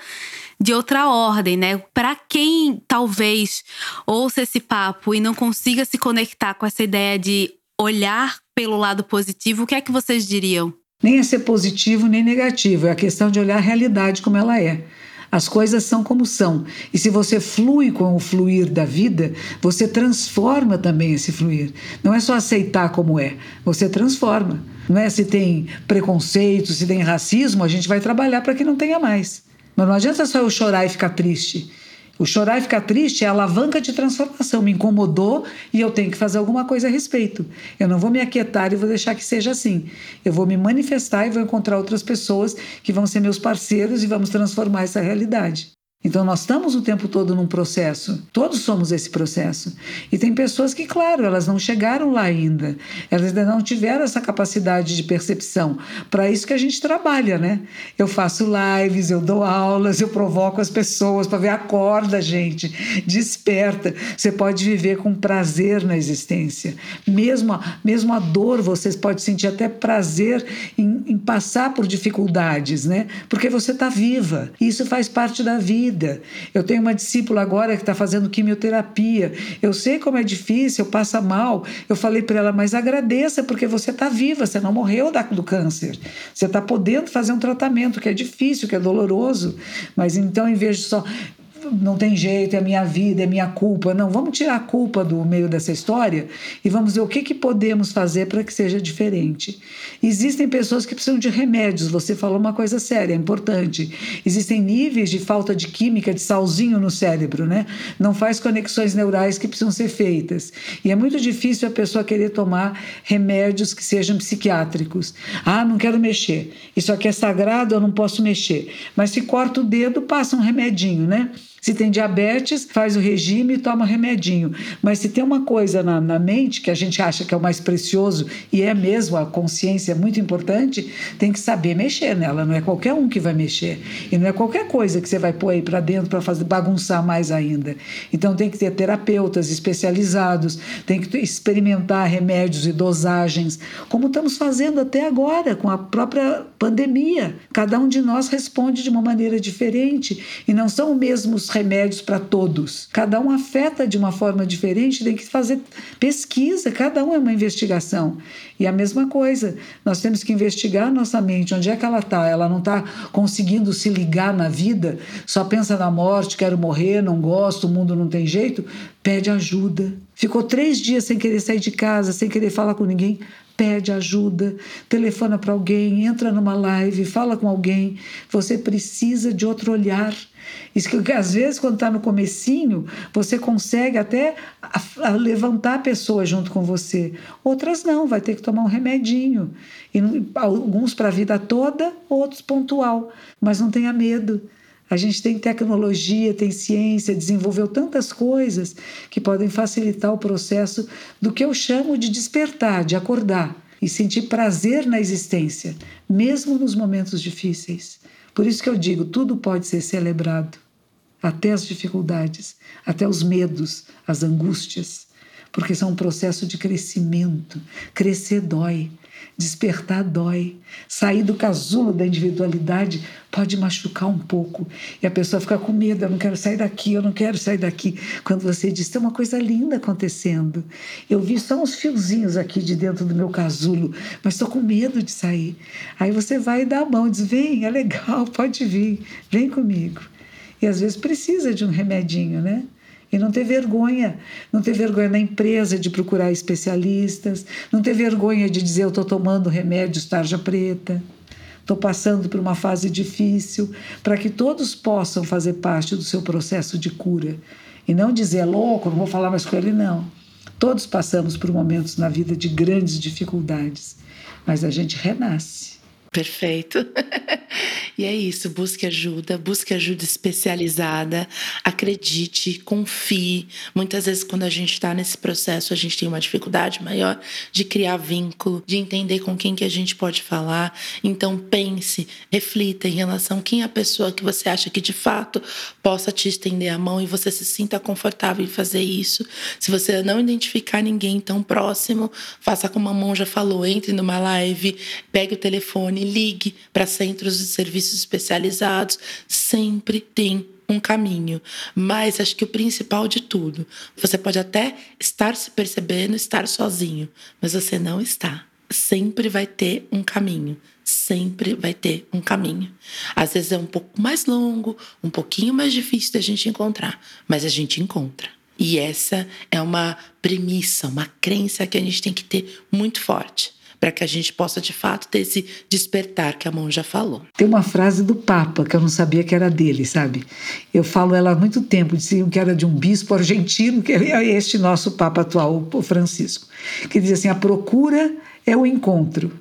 de outra ordem, né? Para quem talvez ouça esse papo e não consiga se conectar com essa ideia de olhar pelo lado positivo, o que é que vocês diriam? Nem é ser positivo nem negativo, é a questão de olhar a realidade como ela é. As coisas são como são. E se você flui com o fluir da vida, você transforma também esse fluir. Não é só aceitar como é, você transforma. Não é se tem preconceito, se tem racismo, a gente vai trabalhar para que não tenha mais. Mas não adianta só eu chorar e ficar triste. O chorar e ficar triste é a alavanca de transformação. Me incomodou e eu tenho que fazer alguma coisa a respeito. Eu não vou me aquietar e vou deixar que seja assim. Eu vou me manifestar e vou encontrar outras pessoas que vão ser meus parceiros e vamos transformar essa realidade. Então, nós estamos o tempo todo num processo, todos somos esse processo. E tem pessoas que, claro, elas não chegaram lá ainda, elas ainda não tiveram essa capacidade de percepção. Para isso que a gente trabalha, né? Eu faço lives, eu dou aulas, eu provoco as pessoas para ver, acorda, gente, desperta. Você pode viver com prazer na existência. Mesmo a, mesmo a dor, vocês podem sentir até prazer em, em passar por dificuldades, né? Porque você está viva. Isso faz parte da vida vida. Eu tenho uma discípula agora que está fazendo quimioterapia. Eu sei como é difícil, passa mal. Eu falei para ela, mas agradeça porque você está viva, você não morreu do câncer. Você está podendo fazer um tratamento que é difícil, que é doloroso. Mas então, em vez de só não tem jeito, é minha vida, é minha culpa. Não, vamos tirar a culpa do meio dessa história e vamos ver o que, que podemos fazer para que seja diferente. Existem pessoas que precisam de remédios, você falou uma coisa séria, é importante. Existem níveis de falta de química, de salzinho no cérebro, né? Não faz conexões neurais que precisam ser feitas. E é muito difícil a pessoa querer tomar remédios que sejam psiquiátricos. Ah, não quero mexer. Isso aqui é sagrado, eu não posso mexer. Mas se corta o dedo, passa um remedinho, né? Se tem diabetes, faz o regime e toma remedinho. Mas se tem uma coisa na, na mente que a gente acha que é o mais precioso, e é mesmo, a consciência é muito importante, tem que saber mexer nela. Não é qualquer um que vai mexer. E não é qualquer coisa que você vai pôr aí para dentro para fazer bagunçar mais ainda. Então tem que ter terapeutas especializados, tem que experimentar remédios e dosagens, como estamos fazendo até agora com a própria pandemia. Cada um de nós responde de uma maneira diferente e não são os mesmos remédios para todos. Cada um afeta de uma forma diferente, tem que fazer pesquisa, cada um é uma investigação. E a mesma coisa, nós temos que investigar nossa mente, onde é que ela está? Ela não está conseguindo se ligar na vida, só pensa na morte, quero morrer, não gosto, o mundo não tem jeito. Pede ajuda. Ficou três dias sem querer sair de casa, sem querer falar com ninguém pede ajuda, telefona para alguém, entra numa live, fala com alguém. Você precisa de outro olhar. Isso que às vezes, quando está no comecinho, você consegue até levantar a pessoa junto com você. Outras não, vai ter que tomar um remedinho. E alguns para a vida toda, outros pontual. Mas não tenha medo. A gente tem tecnologia, tem ciência, desenvolveu tantas coisas que podem facilitar o processo do que eu chamo de despertar, de acordar e sentir prazer na existência, mesmo nos momentos difíceis. Por isso que eu digo, tudo pode ser celebrado, até as dificuldades, até os medos, as angústias, porque são um processo de crescimento. Crescer dói, despertar dói, sair do casulo da individualidade pode machucar um pouco e a pessoa fica com medo, eu não quero sair daqui, eu não quero sair daqui. Quando você diz, tem uma coisa linda acontecendo, eu vi só uns fiozinhos aqui de dentro do meu casulo, mas estou com medo de sair. Aí você vai e dá a mão, diz, vem, é legal, pode vir, vem comigo. E às vezes precisa de um remedinho, né? E não ter vergonha, não ter vergonha na empresa de procurar especialistas, não ter vergonha de dizer eu estou tomando remédio tarja preta, estou passando por uma fase difícil, para que todos possam fazer parte do seu processo de cura. E não dizer é louco, não vou falar mais com ele, não. Todos passamos por momentos na vida de grandes dificuldades, mas a gente renasce. Perfeito. e é isso, busque ajuda, busque ajuda especializada, acredite, confie. Muitas vezes, quando a gente está nesse processo, a gente tem uma dificuldade maior de criar vínculo, de entender com quem que a gente pode falar. Então, pense, reflita em relação a quem é a pessoa que você acha que de fato possa te estender a mão e você se sinta confortável em fazer isso. Se você não identificar ninguém tão próximo, faça como a mão já falou, entre numa live, pegue o telefone ligue para centros de serviços especializados. Sempre tem um caminho. Mas acho que o principal de tudo, você pode até estar se percebendo estar sozinho, mas você não está. sempre vai ter um caminho. Sempre vai ter um caminho. Às vezes é um pouco mais longo, um pouquinho mais difícil da gente encontrar, mas a gente encontra. E essa é uma premissa, uma crença que a gente tem que ter muito forte para que a gente possa de fato ter esse despertar que a mão já falou. Tem uma frase do Papa que eu não sabia que era dele, sabe? Eu falo ela há muito tempo, diziam que era de um bispo argentino, que é este nosso Papa atual, o Francisco, que diz assim: a procura é o encontro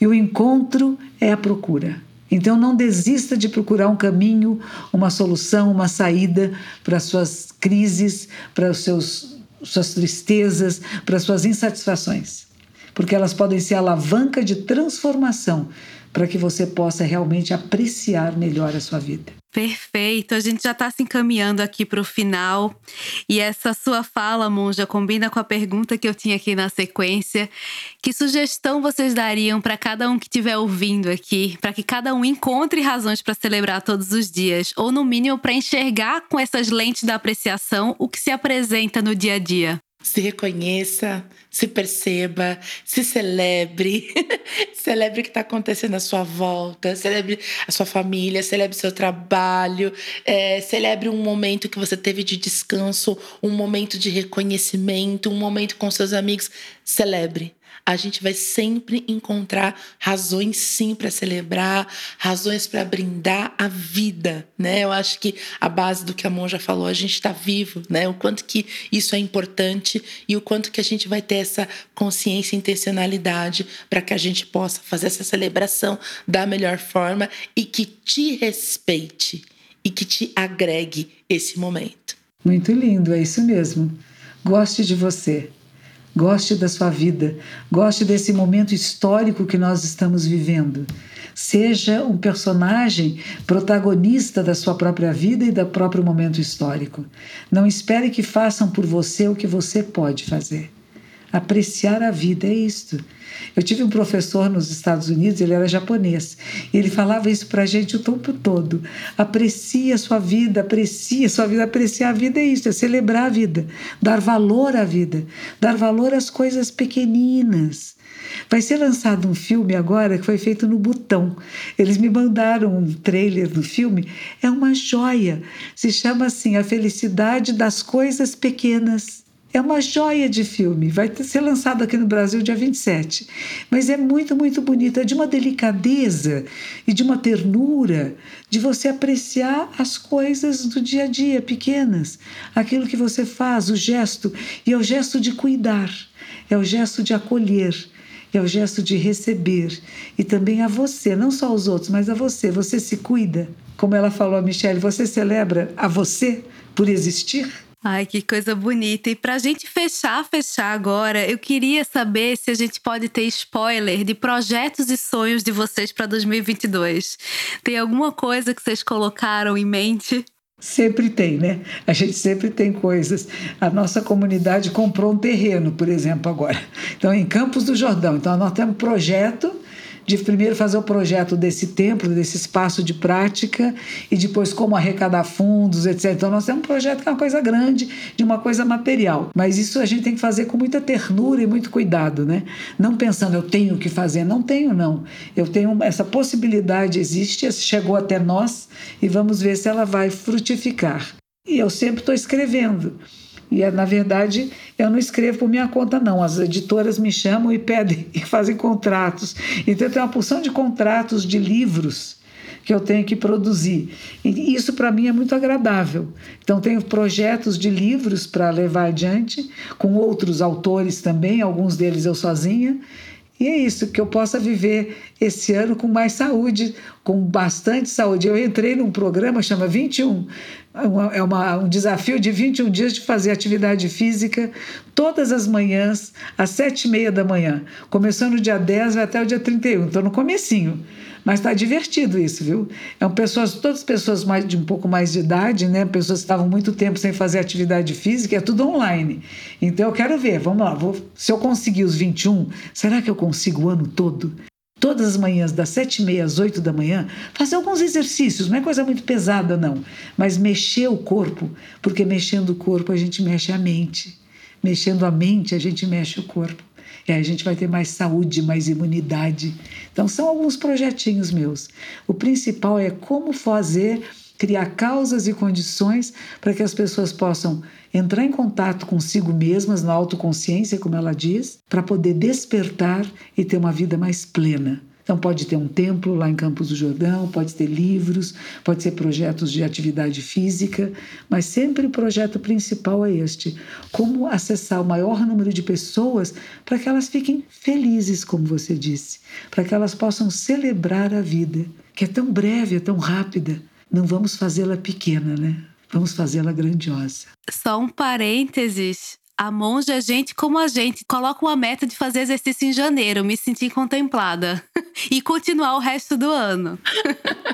e o encontro é a procura. Então não desista de procurar um caminho, uma solução, uma saída para suas crises, para os seus suas tristezas, para suas insatisfações, porque elas podem ser alavanca de transformação para que você possa realmente apreciar melhor a sua vida. Perfeito, a gente já está se encaminhando aqui para o final. E essa sua fala, Monja, combina com a pergunta que eu tinha aqui na sequência. Que sugestão vocês dariam para cada um que estiver ouvindo aqui, para que cada um encontre razões para celebrar todos os dias, ou no mínimo para enxergar com essas lentes da apreciação o que se apresenta no dia a dia? Se reconheça, se perceba, se celebre, celebre o que está acontecendo à sua volta, celebre a sua família, celebre seu trabalho, é, celebre um momento que você teve de descanso, um momento de reconhecimento, um momento com seus amigos. Celebre a gente vai sempre encontrar razões sim para celebrar, razões para brindar a vida, né? Eu acho que a base do que a Mon já falou, a gente está vivo, né? O quanto que isso é importante e o quanto que a gente vai ter essa consciência e intencionalidade para que a gente possa fazer essa celebração da melhor forma e que te respeite e que te agregue esse momento. Muito lindo, é isso mesmo. Goste de você. Goste da sua vida, goste desse momento histórico que nós estamos vivendo. Seja um personagem protagonista da sua própria vida e do próprio momento histórico. Não espere que façam por você o que você pode fazer. Apreciar a vida é isto. Eu tive um professor nos Estados Unidos, ele era japonês, e ele falava isso para a gente o tempo todo. Aprecie a sua vida, aprecie a sua vida. Apreciar a vida é isso, é celebrar a vida, dar valor à vida, dar valor às coisas pequeninas. Vai ser lançado um filme agora que foi feito no Butão. Eles me mandaram um trailer do filme. É uma joia. Se chama assim A Felicidade das Coisas Pequenas. É uma joia de filme, vai ser lançado aqui no Brasil dia 27. Mas é muito, muito bonito, é de uma delicadeza e de uma ternura de você apreciar as coisas do dia a dia, pequenas, aquilo que você faz, o gesto, e é o gesto de cuidar, é o gesto de acolher, é o gesto de receber. E também a você, não só aos outros, mas a você. Você se cuida, como ela falou a Michelle, você celebra a você por existir? Ai, que coisa bonita. E pra gente fechar, fechar agora, eu queria saber se a gente pode ter spoiler de projetos e sonhos de vocês para 2022. Tem alguma coisa que vocês colocaram em mente? Sempre tem, né? A gente sempre tem coisas. A nossa comunidade comprou um terreno, por exemplo, agora. Então, em Campos do Jordão. Então, nós temos um projeto de primeiro fazer o projeto desse templo, desse espaço de prática, e depois como arrecadar fundos, etc. Então, nós temos um projeto que é uma coisa grande, de uma coisa material. Mas isso a gente tem que fazer com muita ternura e muito cuidado, né? Não pensando, eu tenho que fazer. Não tenho, não. Eu tenho essa possibilidade, existe, chegou até nós, e vamos ver se ela vai frutificar. E eu sempre estou escrevendo. E, na verdade, eu não escrevo por minha conta, não. As editoras me chamam e pedem e fazem contratos. Então, eu tenho uma porção de contratos de livros que eu tenho que produzir. E isso, para mim, é muito agradável. Então, tenho projetos de livros para levar adiante, com outros autores também, alguns deles eu sozinha. E é isso, que eu possa viver esse ano com mais saúde, com bastante saúde. Eu entrei num programa chama 21, é uma, um desafio de 21 dias de fazer atividade física todas as manhãs, às sete e meia da manhã. Começando no dia 10 vai até o dia 31, estou no comecinho. Mas está divertido isso, viu? É pessoas, todas pessoas mais, de um pouco mais de idade, né? Pessoas que estavam muito tempo sem fazer atividade física, é tudo online. Então eu quero ver, vamos lá, vou, se eu conseguir os 21, será que eu consigo o ano todo? Todas as manhãs, das sete e meia às oito da manhã, fazer alguns exercícios, não é coisa muito pesada, não, mas mexer o corpo, porque mexendo o corpo a gente mexe a mente. Mexendo a mente, a gente mexe o corpo. E aí a gente vai ter mais saúde, mais imunidade. Então, são alguns projetinhos meus. O principal é como fazer, criar causas e condições para que as pessoas possam entrar em contato consigo mesmas, na autoconsciência, como ela diz, para poder despertar e ter uma vida mais plena. Então, pode ter um templo lá em Campos do Jordão, pode ter livros, pode ser projetos de atividade física, mas sempre o projeto principal é este: como acessar o maior número de pessoas para que elas fiquem felizes, como você disse, para que elas possam celebrar a vida, que é tão breve, é tão rápida. Não vamos fazê-la pequena, né? Vamos fazê-la grandiosa. Só um parênteses. A monja é gente como a gente. Coloca uma meta de fazer exercício em janeiro, me sentir contemplada. e continuar o resto do ano.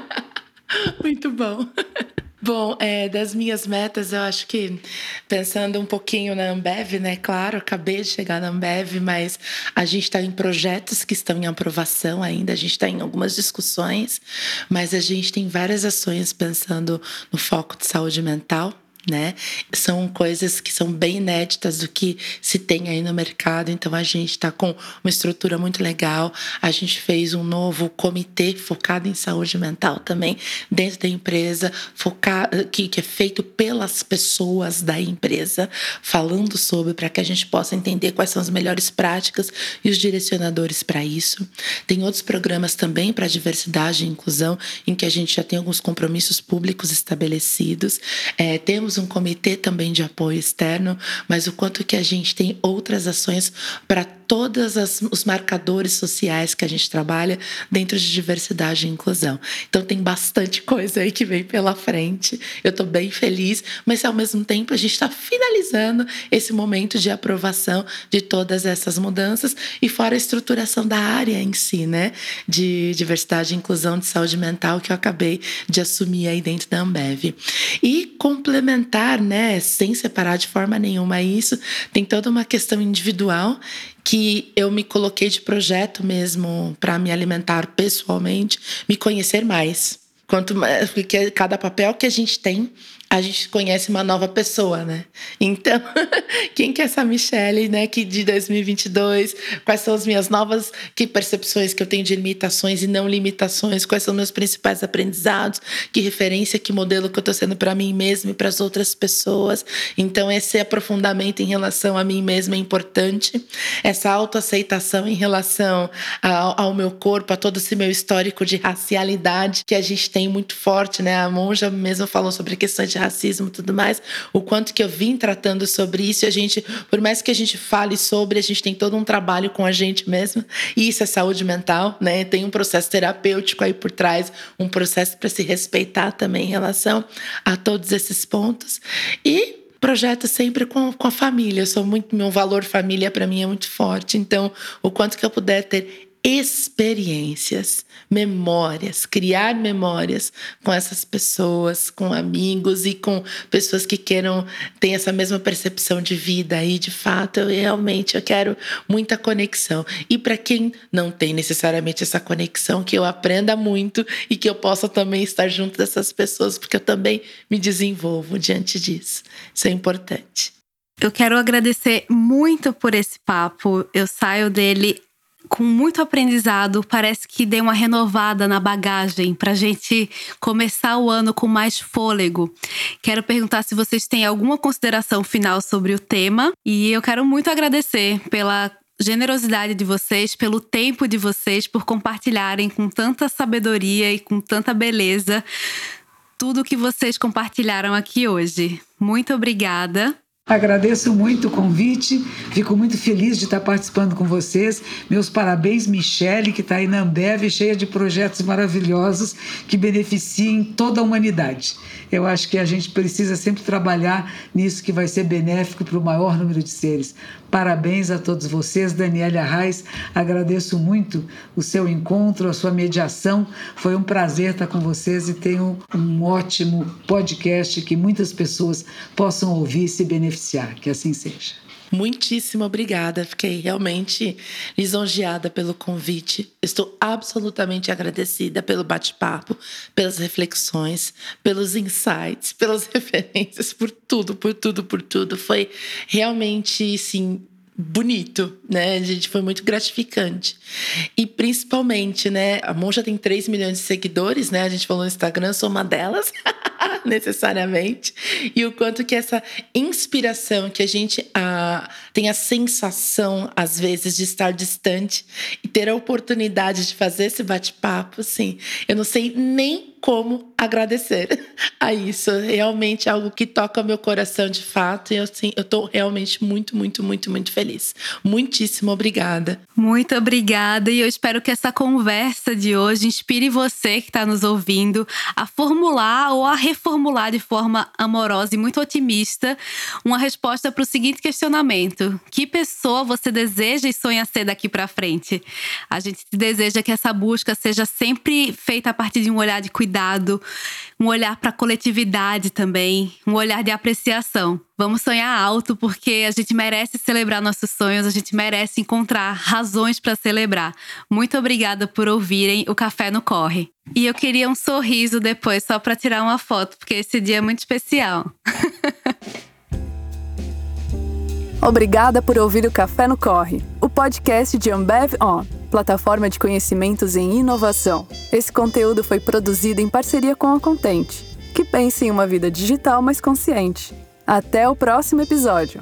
Muito bom. Bom, é, das minhas metas, eu acho que pensando um pouquinho na Ambev, né? Claro, acabei de chegar na Ambev, mas a gente está em projetos que estão em aprovação ainda, a gente está em algumas discussões, mas a gente tem várias ações pensando no foco de saúde mental né? São coisas que são bem inéditas do que se tem aí no mercado. Então a gente está com uma estrutura muito legal. A gente fez um novo comitê focado em saúde mental também dentro da empresa, focado que, que é feito pelas pessoas da empresa, falando sobre para que a gente possa entender quais são as melhores práticas e os direcionadores para isso. Tem outros programas também para diversidade e inclusão, em que a gente já tem alguns compromissos públicos estabelecidos. É, temos um comitê também de apoio externo, mas o quanto que a gente tem outras ações para todos os marcadores sociais que a gente trabalha dentro de diversidade e inclusão. Então tem bastante coisa aí que vem pela frente. Eu estou bem feliz, mas ao mesmo tempo a gente está finalizando esse momento de aprovação de todas essas mudanças e fora a estruturação da área em si, né? De diversidade e inclusão de saúde mental que eu acabei de assumir aí dentro da Ambev. E complementar, né, sem separar de forma nenhuma isso, tem toda uma questão individual que eu me coloquei de projeto mesmo para me alimentar pessoalmente, me conhecer mais. Quanto mais, porque cada papel que a gente tem a gente conhece uma nova pessoa, né? Então, quem que é essa Michelle, né? Que de 2022, quais são as minhas novas que percepções que eu tenho de limitações e não limitações? Quais são meus principais aprendizados? Que referência, que modelo que eu estou sendo para mim mesmo e para as outras pessoas? Então, esse aprofundamento em relação a mim mesma é importante. Essa autoaceitação em relação ao, ao meu corpo, a todo esse meu histórico de racialidade que a gente tem muito forte, né? A monja mesmo falou sobre a questão de racismo e tudo mais, o quanto que eu vim tratando sobre isso, a gente, por mais que a gente fale sobre, a gente tem todo um trabalho com a gente mesmo, e isso é saúde mental, né? Tem um processo terapêutico aí por trás, um processo para se respeitar também em relação a todos esses pontos. E projeto sempre com, com a família. Eu sou muito meu valor família para mim é muito forte. Então, o quanto que eu puder ter experiências, memórias, criar memórias com essas pessoas, com amigos e com pessoas que queiram ter essa mesma percepção de vida e de fato, eu realmente eu quero muita conexão. E para quem não tem necessariamente essa conexão, que eu aprenda muito e que eu possa também estar junto dessas pessoas, porque eu também me desenvolvo diante disso. Isso é importante. Eu quero agradecer muito por esse papo. Eu saio dele com muito aprendizado, parece que deu uma renovada na bagagem para a gente começar o ano com mais fôlego. Quero perguntar se vocês têm alguma consideração final sobre o tema e eu quero muito agradecer pela generosidade de vocês, pelo tempo de vocês, por compartilharem com tanta sabedoria e com tanta beleza tudo que vocês compartilharam aqui hoje. Muito obrigada. Agradeço muito o convite, fico muito feliz de estar participando com vocês. Meus parabéns, Michele, que está aí na Ambev, cheia de projetos maravilhosos que beneficiem toda a humanidade. Eu acho que a gente precisa sempre trabalhar nisso que vai ser benéfico para o maior número de seres. Parabéns a todos vocês, Daniela Reis. Agradeço muito o seu encontro, a sua mediação. Foi um prazer estar com vocês e tenho um ótimo podcast que muitas pessoas possam ouvir e se beneficiar beneficiar. Que assim seja. Muitíssimo obrigada. Fiquei realmente lisonjeada pelo convite. Estou absolutamente agradecida pelo bate-papo, pelas reflexões, pelos insights, pelas referências, por tudo, por tudo, por tudo. Foi realmente, sim, bonito, né? Gente foi muito gratificante. E principalmente, né? A Monja tem 3 milhões de seguidores, né? A gente falou no Instagram, sou uma delas, necessariamente. E o quanto que essa inspiração, que a gente ah, tem a sensação, às vezes, de estar distante e ter a oportunidade de fazer esse bate-papo, assim, eu não sei nem como agradecer a isso. Realmente é algo que toca meu coração de fato. E assim, eu estou realmente muito, muito, muito, muito feliz. Muitíssimo obrigada. Muito obrigada. E eu espero que essa conversa de hoje inspire você que está nos ouvindo a formular ou a reformular de forma amorosa e muito otimista uma resposta para o seguinte questionamento: Que pessoa você deseja e sonha ser daqui para frente? A gente deseja que essa busca seja sempre feita a partir de um olhar de cuidado cuidado, um olhar para a coletividade também, um olhar de apreciação. Vamos sonhar alto porque a gente merece celebrar nossos sonhos, a gente merece encontrar razões para celebrar. Muito obrigada por ouvirem o Café no Corre. E eu queria um sorriso depois só para tirar uma foto, porque esse dia é muito especial. Obrigada por ouvir o Café no Corre, o podcast de Ambev On, plataforma de conhecimentos em inovação. Esse conteúdo foi produzido em parceria com a Contente, que pensa em uma vida digital mais consciente. Até o próximo episódio!